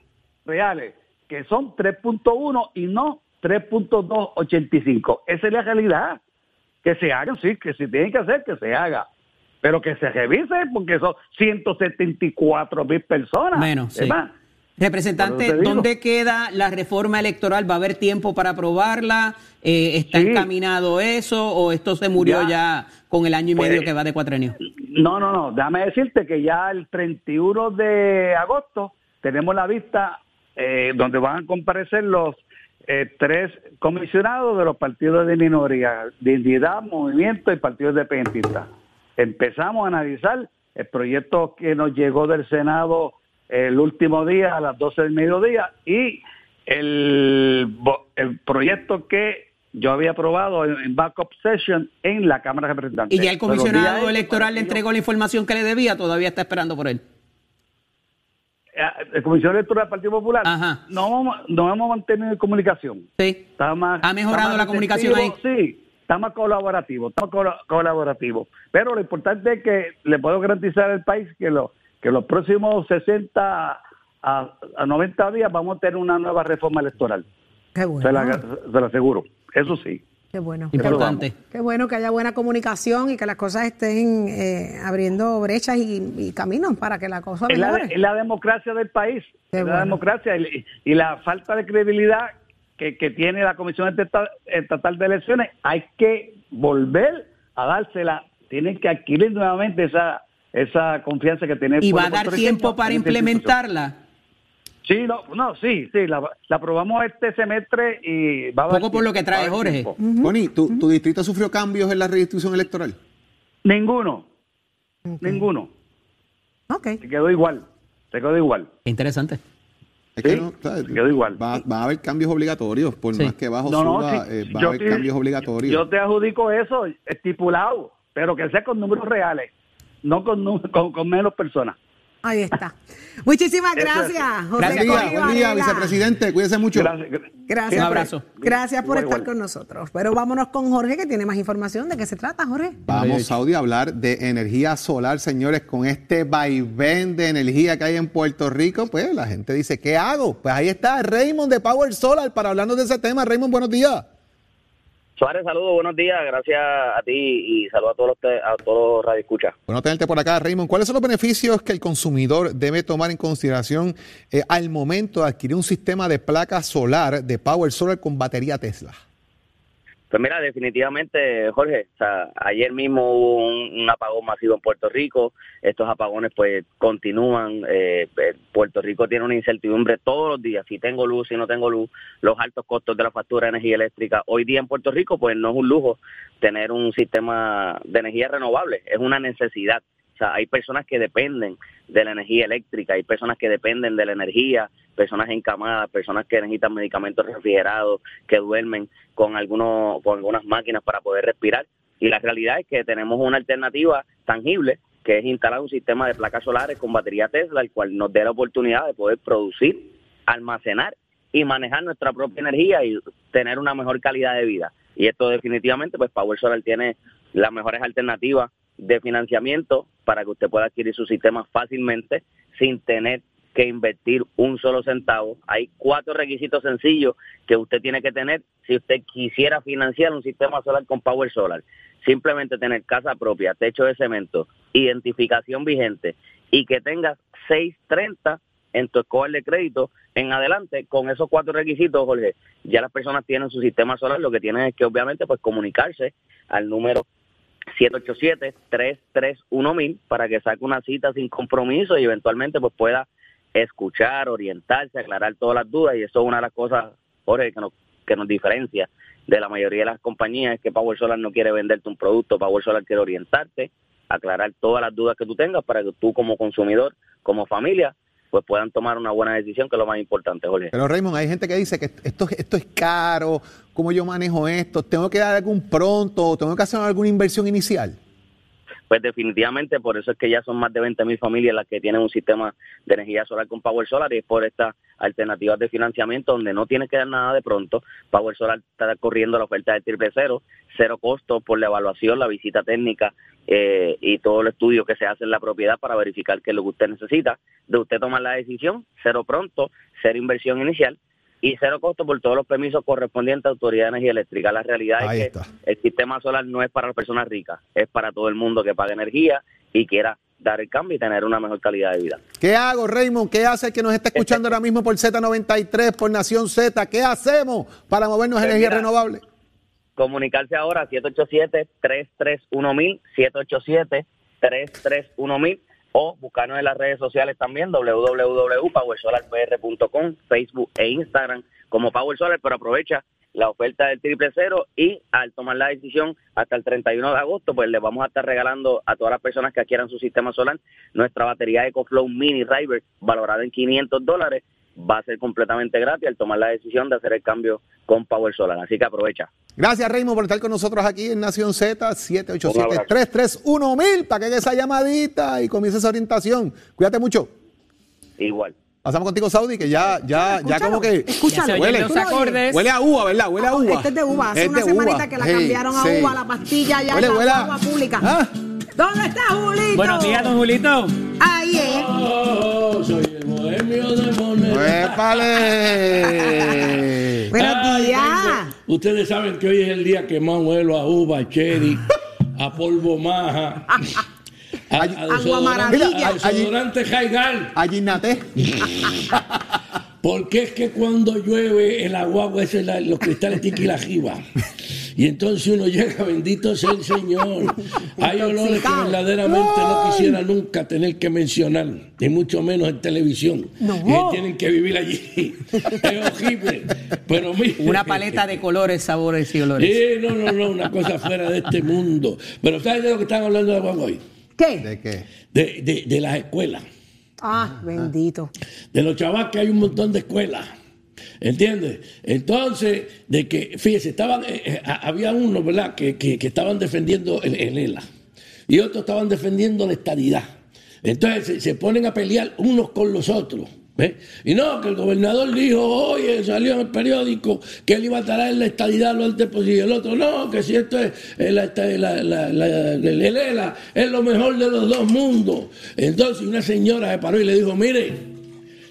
reales, que son 3.1 y no 3.285. Esa es la realidad. Que se hagan, sí, que si tienen que hacer, que se haga. Pero que se revise porque son 174 mil personas. Menos, sí. ¿verdad? Representante. ¿dónde queda la reforma electoral? ¿Va a haber tiempo para aprobarla? Eh, ¿Está Sí. encaminado eso o esto se murió ya, Ya. con el año y Pues, medio que va de cuatrenio? No, no, no. Déjame decirte que ya el 31 de agosto tenemos la vista eh, donde van a comparecer los eh, tres comisionados de los partidos de minoría, Dignidad, Movimiento y Partido Independentista. Empezamos a analizar el proyecto que nos llegó del Senado el último día a las 12 del mediodía y el, el proyecto que yo había aprobado en, backup session en la Cámara de Representantes. Y ya el comisionado electoral le entregó la información que le debía, todavía está esperando por él. Eh, el comisionado electoral del Partido Popular. No no hemos mantenido en comunicación. Sí. Está más ¿Ha mejorado está más la comunicación receptivo, sí está más colaborativo está más colaborativo. Pero lo importante es que le puedo garantizar al país que lo que los próximos 60 a, a 90 días vamos a tener una nueva reforma electoral Qué bueno. se la, se la aseguro eso sí Qué bueno. Importante. Qué bueno que haya buena comunicación y que las cosas estén eh, abriendo brechas y, y caminos para que la cosa es la, mejore. es la democracia del país, Qué es la democracia y, y la falta de credibilidad que, que tiene la Comisión Estatal de Elecciones, hay que volver a dársela, tienen que adquirir nuevamente esa esa confianza que tiene el ¿Y va a dar tiempo para implementarla? Sí, no, no, sí, sí, la, la aprobamos este semestre y va a dar Poco por lo que trae Jorge. Connie, ¿tu, tu distrito sufrió cambios en la redistribución electoral? Ninguno, ninguno. Ok. Se quedó igual, se quedó igual. Interesante. Es que Sí, no, ¿sabes? quedó igual. Va, va a haber cambios obligatorios, por Sí. más que bajo No, no, suba, sí, eh, va a haber te- cambios obligatorios. Yo te adjudico eso estipulado, pero que sea con números reales, no con, con, con menos personas. Ahí está. Muchísimas gracias, José buen día, Cory buen día, vicepresidente. Cuídese mucho. Gracias. Gracias. Un abrazo. Gracias por Igual, estar igual. con nosotros. Pero vámonos con Jorge, que tiene más información. ¿De qué se trata, Jorge? Vamos, Saudi, a hablar de energía solar, señores, con este vaivén de energía que hay en Puerto Rico. Pues la gente dice, ¿qué hago? Pues ahí está Raymond de Power Solar para hablarnos de ese tema. Raymond, buenos días. Suárez, saludos, buenos días, gracias a ti y saludos a todos los, te- a todos. Bueno, tenerte por acá, Raymond. ¿Cuáles son los beneficios que el consumidor debe tomar en consideración eh, al momento de adquirir un sistema de placa solar de Power Solar con batería Tesla? Pues mira, definitivamente, Jorge, o sea, ayer mismo hubo un, apagón masivo en Puerto Rico, estos apagones pues continúan, eh, eh, Puerto Rico tiene una incertidumbre todos los días, si tengo luz, si no tengo luz, los altos costos de la factura de energía eléctrica. Hoy día en Puerto Rico pues no es un lujo tener un sistema de energía renovable, es una necesidad. O sea, hay personas que dependen de la energía eléctrica, hay personas que dependen de la energía, personas encamadas, personas que necesitan medicamentos refrigerados, que duermen con algunos con algunas máquinas para poder respirar. Y la realidad es que tenemos una alternativa tangible, que es instalar un sistema de placas solares con batería Tesla, el cual nos dé la oportunidad de poder producir, almacenar y manejar nuestra propia energía y tener una mejor calidad de vida. Y esto definitivamente, pues Power Solar tiene las mejores alternativas de financiamiento para que usted pueda adquirir su sistema fácilmente sin tener que invertir un solo centavo. Hay cuatro requisitos sencillos que usted tiene que tener si usted quisiera financiar un sistema solar con Power Solar. Simplemente tener casa propia, techo de cemento, identificación vigente y que tengas 630 en tu score de crédito en adelante con esos cuatro requisitos, Jorge, ya las personas tienen su sistema solar, lo que tienen es que obviamente pues comunicarse al número 787-331-1000 para que saque una cita sin compromiso y eventualmente pues pueda escuchar, orientarse, aclarar todas las dudas y eso es una de las cosas, Jorge, que nos, que nos diferencia de la mayoría de las compañías es que Power Solar no quiere venderte un producto, Power Solar quiere orientarte, aclarar todas las dudas que tú tengas para que tú como consumidor, como familia, pues puedan tomar una buena decisión, que es lo más importante, Jorge. Pero Raymond, hay gente que dice que esto, esto es caro, ¿cómo yo manejo esto? ¿Tengo que dar algún pronto? ¿Tengo que hacer alguna inversión inicial? Pues definitivamente por eso es que ya son más de 20 mil familias las que tienen un sistema de energía solar con Power Solar y es por estas alternativas de financiamiento donde no tienes que dar nada de pronto. Power Solar está corriendo la oferta de triple cero, cero costo por la evaluación, la visita técnica eh, y todo el estudio que se hace en la propiedad para verificar qué es lo que usted necesita. De usted tomar la decisión, cero pronto, cero inversión inicial y cero costo por todos los permisos correspondientes a Autoridad de Energía Eléctrica. La realidad Ahí es que está. el sistema solar no es para las personas ricas, es para todo el mundo que paga energía y quiera dar el cambio y tener una mejor calidad de vida. ¿Qué hago, Raymond? ¿Qué hace el que nos está escuchando ahora mismo por Z93, por Nación Z? ¿Qué hacemos para movernos a Pues energía mira, renovable? Comunicarse ahora a 787-331-1000, 787-331-1000 o buscarnos en las redes sociales también, www.powersolarpr.com, Facebook e Instagram como Power Solar, pero aprovecha la oferta del triple cero y al tomar la decisión hasta el 31 de agosto, pues le vamos a estar regalando a todas las personas que adquieran su sistema solar nuestra batería EcoFlow Mini River valorada en 500 dólares. Va a ser completamente gratis al tomar la decisión de hacer el cambio con Power Solar. Así que aprovecha. Gracias, Raymond, por estar con nosotros aquí en Nación Z, Un 787-331-1000, para que haga esa llamadita y comience esa orientación. Cuídate mucho. Igual. Pasamos contigo, Saudi, que ya, ya, ya como que Escúchalo. huele, Los acordes. huele a uva, ¿verdad? Huele a uva. Este es de uva. Hace Es una semanita uva. que la cambiaron a sí. uva, la pastilla ya Huele, la huele agua pública. Ah. ¿Dónde está Julito? Buenos días, don Julito. Ahí es. Oh, soy el bohemio de Monero. ¡Épale! Buenos días. Ustedes saben que hoy es el día que más huelo a uva, a cherry, a polvo maja, a, a Agua maravilla. desodorante, a desodorante Jaigal. Allinate. Porque es que cuando llueve el agua, ese, los cristales tienen la jiba. Y entonces uno llega, bendito sea el Señor. Hay olores que verdaderamente no quisiera nunca tener que mencionar, y mucho menos en televisión. No. Y tienen que vivir allí. Es horrible. Pero mire, Una paleta de colores, sabores y olores. Sí, no, no, no, una cosa fuera de este mundo. Pero ¿sabes de lo que están hablando de hoy? ¿Qué? ¿De qué? De, de, de las escuelas. Ah, bendito. de los chavales que hay un montón de escuelas. ¿Entiendes? Entonces, de que, fíjese, estaban, eh, eh, había unos, ¿verdad?, que, que- estaban defendiendo el, el ELA y otros estaban defendiendo la estadidad. Entonces se, ponen a pelear unos con los otros. ¿ves? Y no, que el gobernador dijo, oye, salió en el periódico que él iba a traer la estadidad lo antes posible. El otro, no, que si esto es eh, la, la- la- la- es lo mejor de los dos mundos. Entonces una señora se paró y le dijo, mire,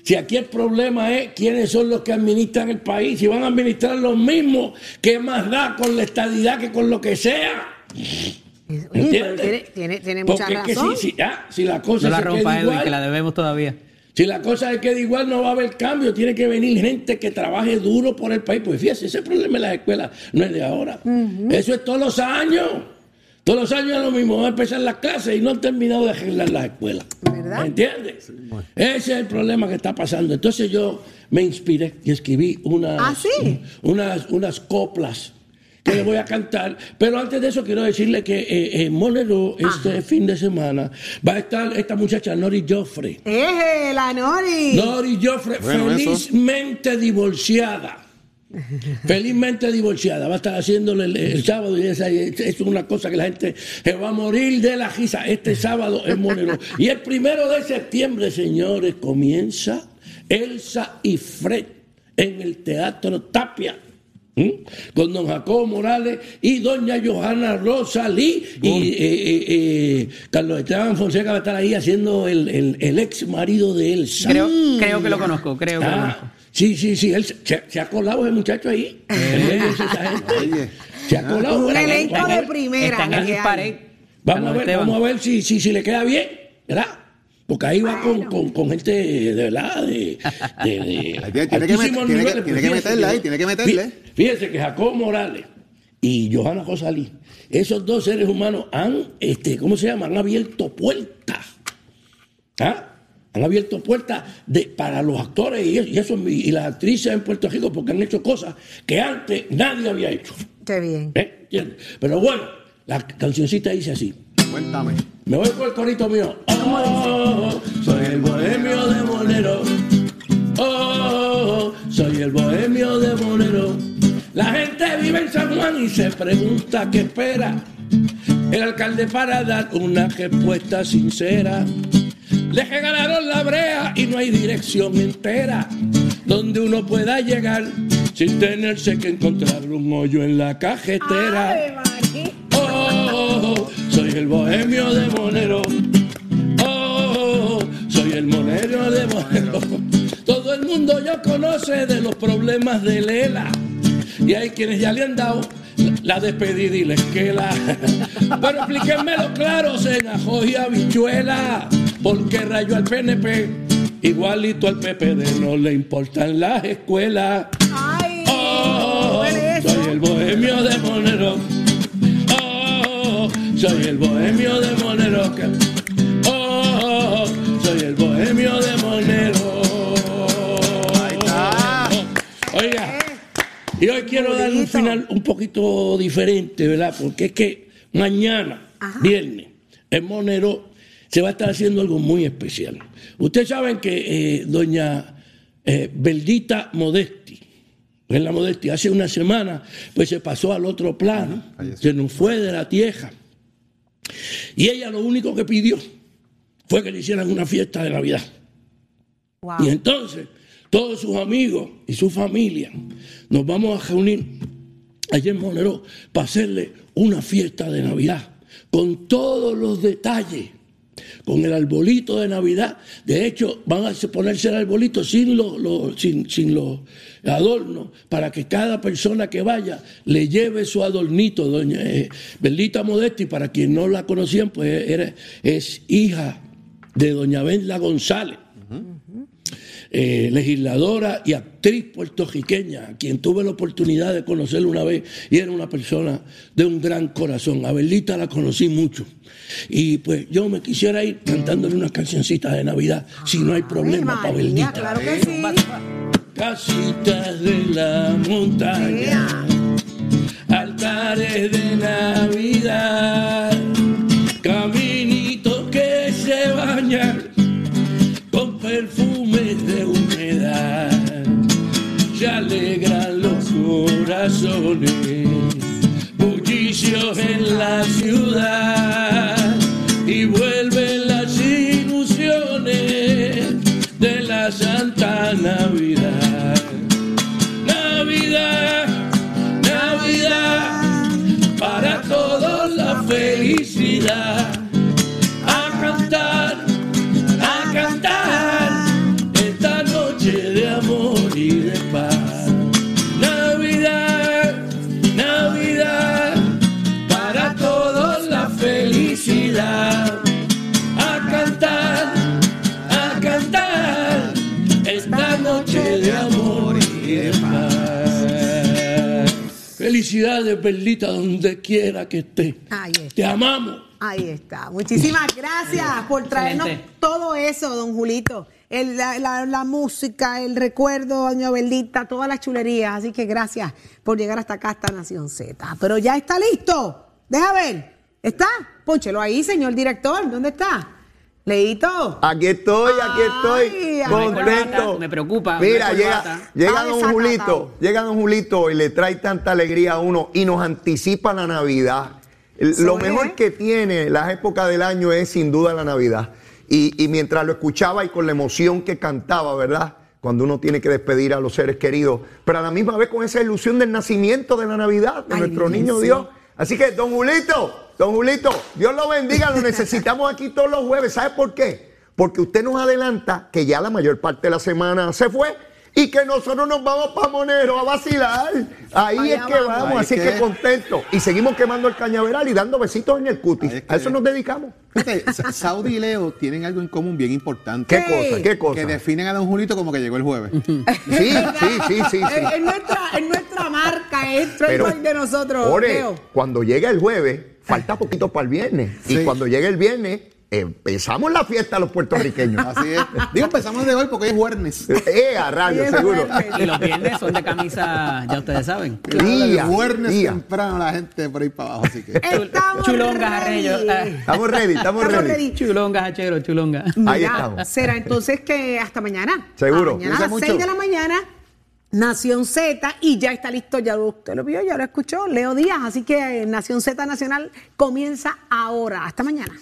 si aquí el problema es quiénes son los que administran el país, si van a administrar los mismos, ¿qué más da con la estadidad que con lo que sea? Oye, pero ¿Entiendes? tiene, tiene, tiene mucha Porque es que razón. si, si- ah, si la cosa No la se rompa, queda Edwin, igual, que la debemos todavía. si la cosa se queda igual, no va a haber cambio. Tiene que venir gente que trabaje duro por el país. Pues fíjese, ese problema en las escuelas no es de ahora. Eso es todos los años. Todos los años es lo mismo. Van a empezar las clases y no han terminado de arreglar las escuelas. ¿Me entiendes? Ese es el problema que está pasando. Entonces yo me inspiré y escribí unas, ¿Ah, sí? unas, unas coplas que le voy a cantar. Pero antes de eso quiero decirle que eh, en Monero este fin de semana va a estar esta muchacha Nori Joffre. ¡Eje, la Nori! Nori Joffre, Bueno, eso. felizmente divorciada. Felizmente divorciada. Va a estar haciéndole el, el sábado y esa es, una cosa que la gente se va a morir de la risa. Este sábado es Monero. Y el primero de septiembre, señores, comienza Elsa y Fred en el Teatro Tapia. ¿Mm? Con don Jacobo Morales y doña Johanna Rosalí y eh, eh, eh, Carlos Esteban Fonseca va a estar ahí haciendo el, el- el ex marido de Elsa. Creo, creo que lo conozco, creo que lo Ah, conozco. Sí, sí, sí, él se, se- ha colado ese muchacho ahí. En medio de esa gente. Oye. Se ha colado. Un elenco de primera. Está en el que hay. dispared. Vamos a ver, Esteban. vamos a ver si, si, si le queda bien, ¿verdad? Porque ahí va con, con, con gente de verdad, de, de, de Ahí tiene- tiene que altísimos met- tiene que- niveles, tiene que fíjese meterle ahí, tiene que meterle. fí- Fíjese que Jacobo Morales y Johanna Rosalí, esos dos seres humanos han, este, ¿cómo se llama? Han abierto puertas. ¿Ah? Han abierto puertas de, para los actores y, eso- y eso, y las actrices en Puerto Rico porque han hecho cosas que antes nadie había hecho. Qué bien. ¿Eh? Pero bueno, la cancioncita dice así. Cuéntame. Me voy por el corito mío. Oh, soy el bohemio de Monero. Oh, soy el bohemio de Monero. La gente vive en San Juan y se pregunta qué espera el alcalde para dar una respuesta sincera. Le regalaron la brea y no hay dirección entera donde uno pueda llegar sin tenerse que encontrar un hoyo en la cajetera. Ave María. Oh, soy el bohemio de Monero. Oh, soy el monero de Monero. Todo el mundo ya conoce de los problemas de Lela. Y hay quienes ya le han dado la despedida y la esquela. Pero explíquenmelo claro, en ajo y habichuela. Porque rayo al PNP, igualito al PPD, no le importan las escuelas. Ay, Oh, soy el bohemio de Monero. Oh, soy el bohemio de Monero. Oh, soy el bohemio de Monero. Ahí está. Oiga, y hoy quiero dar un final un poquito diferente, ¿verdad? Porque es que mañana, viernes, en Monero se va a estar haciendo algo muy especial. Ustedes saben que eh, doña eh, Beldita Modesti, en la Modesti, hace una semana, pues se pasó al otro plano, se nos fue de la tierra. Y ella lo único que pidió fue que le hicieran una fiesta de Navidad. Wow. Y entonces, todos sus amigos y su familia nos vamos a reunir allá en Monero para hacerle una fiesta de Navidad con todos los detalles, con el arbolito de Navidad. De hecho, van a ponerse el arbolito sin los, adornos para que cada persona que vaya le lleve su adornito. Doña eh, Modesti, para quien no la conocían, pues es hija de doña Benla González eh, legisladora y actriz puertorriqueña, a quien tuve la oportunidad de conocer una vez y era una persona de un gran corazón. A la conocí mucho. Y pues yo me quisiera ir cantándole unas cancioncitas de Navidad, si no hay problema para claro que sí. Casitas de la montaña, altares de Navidad, caminitos que se bañan con perfume se alegran los corazones, bullicios en la ciudad Felicidades, Perlita, donde quiera que esté. Ahí está. Te amamos. Ahí está. Muchísimas gracias por traernos Excelente. todo eso, don Julito. El- la, la- la música, el recuerdo, doña Beldita, todas las chulerías. Así que gracias por llegar hasta acá, hasta Nación Z. Pero ya está listo. Deja ver. ¿Está? Pónchelo ahí, señor director. ¿Dónde está? Leito. Aquí estoy, aquí estoy, Ay, ay, contento. Me preocupa. Mira, llega, llega don. Julito, llega don Julito y le trae tanta alegría a uno y nos anticipa la Navidad. Lo es. mejor que tiene las épocas del año es sin duda la Navidad. Y, y mientras lo escuchaba y con la emoción que cantaba, ¿verdad? Cuando uno tiene que despedir a los seres queridos, pero a la misma vez con esa ilusión del nacimiento de la Navidad, de Ay, nuestro bien, niño sí. Dios. Así que, don Julito, don Julito, Dios lo bendiga, lo necesitamos aquí todos los jueves. ¿Sabe por qué? Porque usted nos adelanta que ya la mayor parte de la semana se fue y que nosotros nos vamos para Monero a vacilar. Ahí Allá es que vamos. así es que que- contento. Y seguimos quemando el cañaveral y dando besitos en el cutis. Ahí es que- A eso nos dedicamos. Saudi y Leo tienen algo en común bien importante. ¿Qué cosa? ¿Qué cosa? Que definen a Don Julito como que llegó el jueves. Sí, sí, sí, sí, sí. Es, es nuestra, es nuestra marca, es trademark de nosotros. Ore, Leo. cuando llega el jueves, falta poquito para el viernes. Y cuando llegue el viernes, empezamos la fiesta los puertorriqueños. Así es. Digo, empezamos de hoy porque hoy es jueves. Eh, a radio, Sí, es seguro. Y los viernes son de camisa, ya ustedes saben. Día, día. temprano la gente por ahí para abajo, así que. Estamos Chulongas, ready. Ah. Estamos ready, estamos, Estamos ready. ready. Chulonga, hachero, chulonga. Ahí estamos. Será entonces que hasta mañana. Seguro. A mañana a las mucho. 6 de la mañana, Nación Z, y ya está listo, ya lo- usted lo vio, ya lo escuchó, Leo Díaz. Así que eh, Nación Z Nacional comienza ahora. Hasta mañana.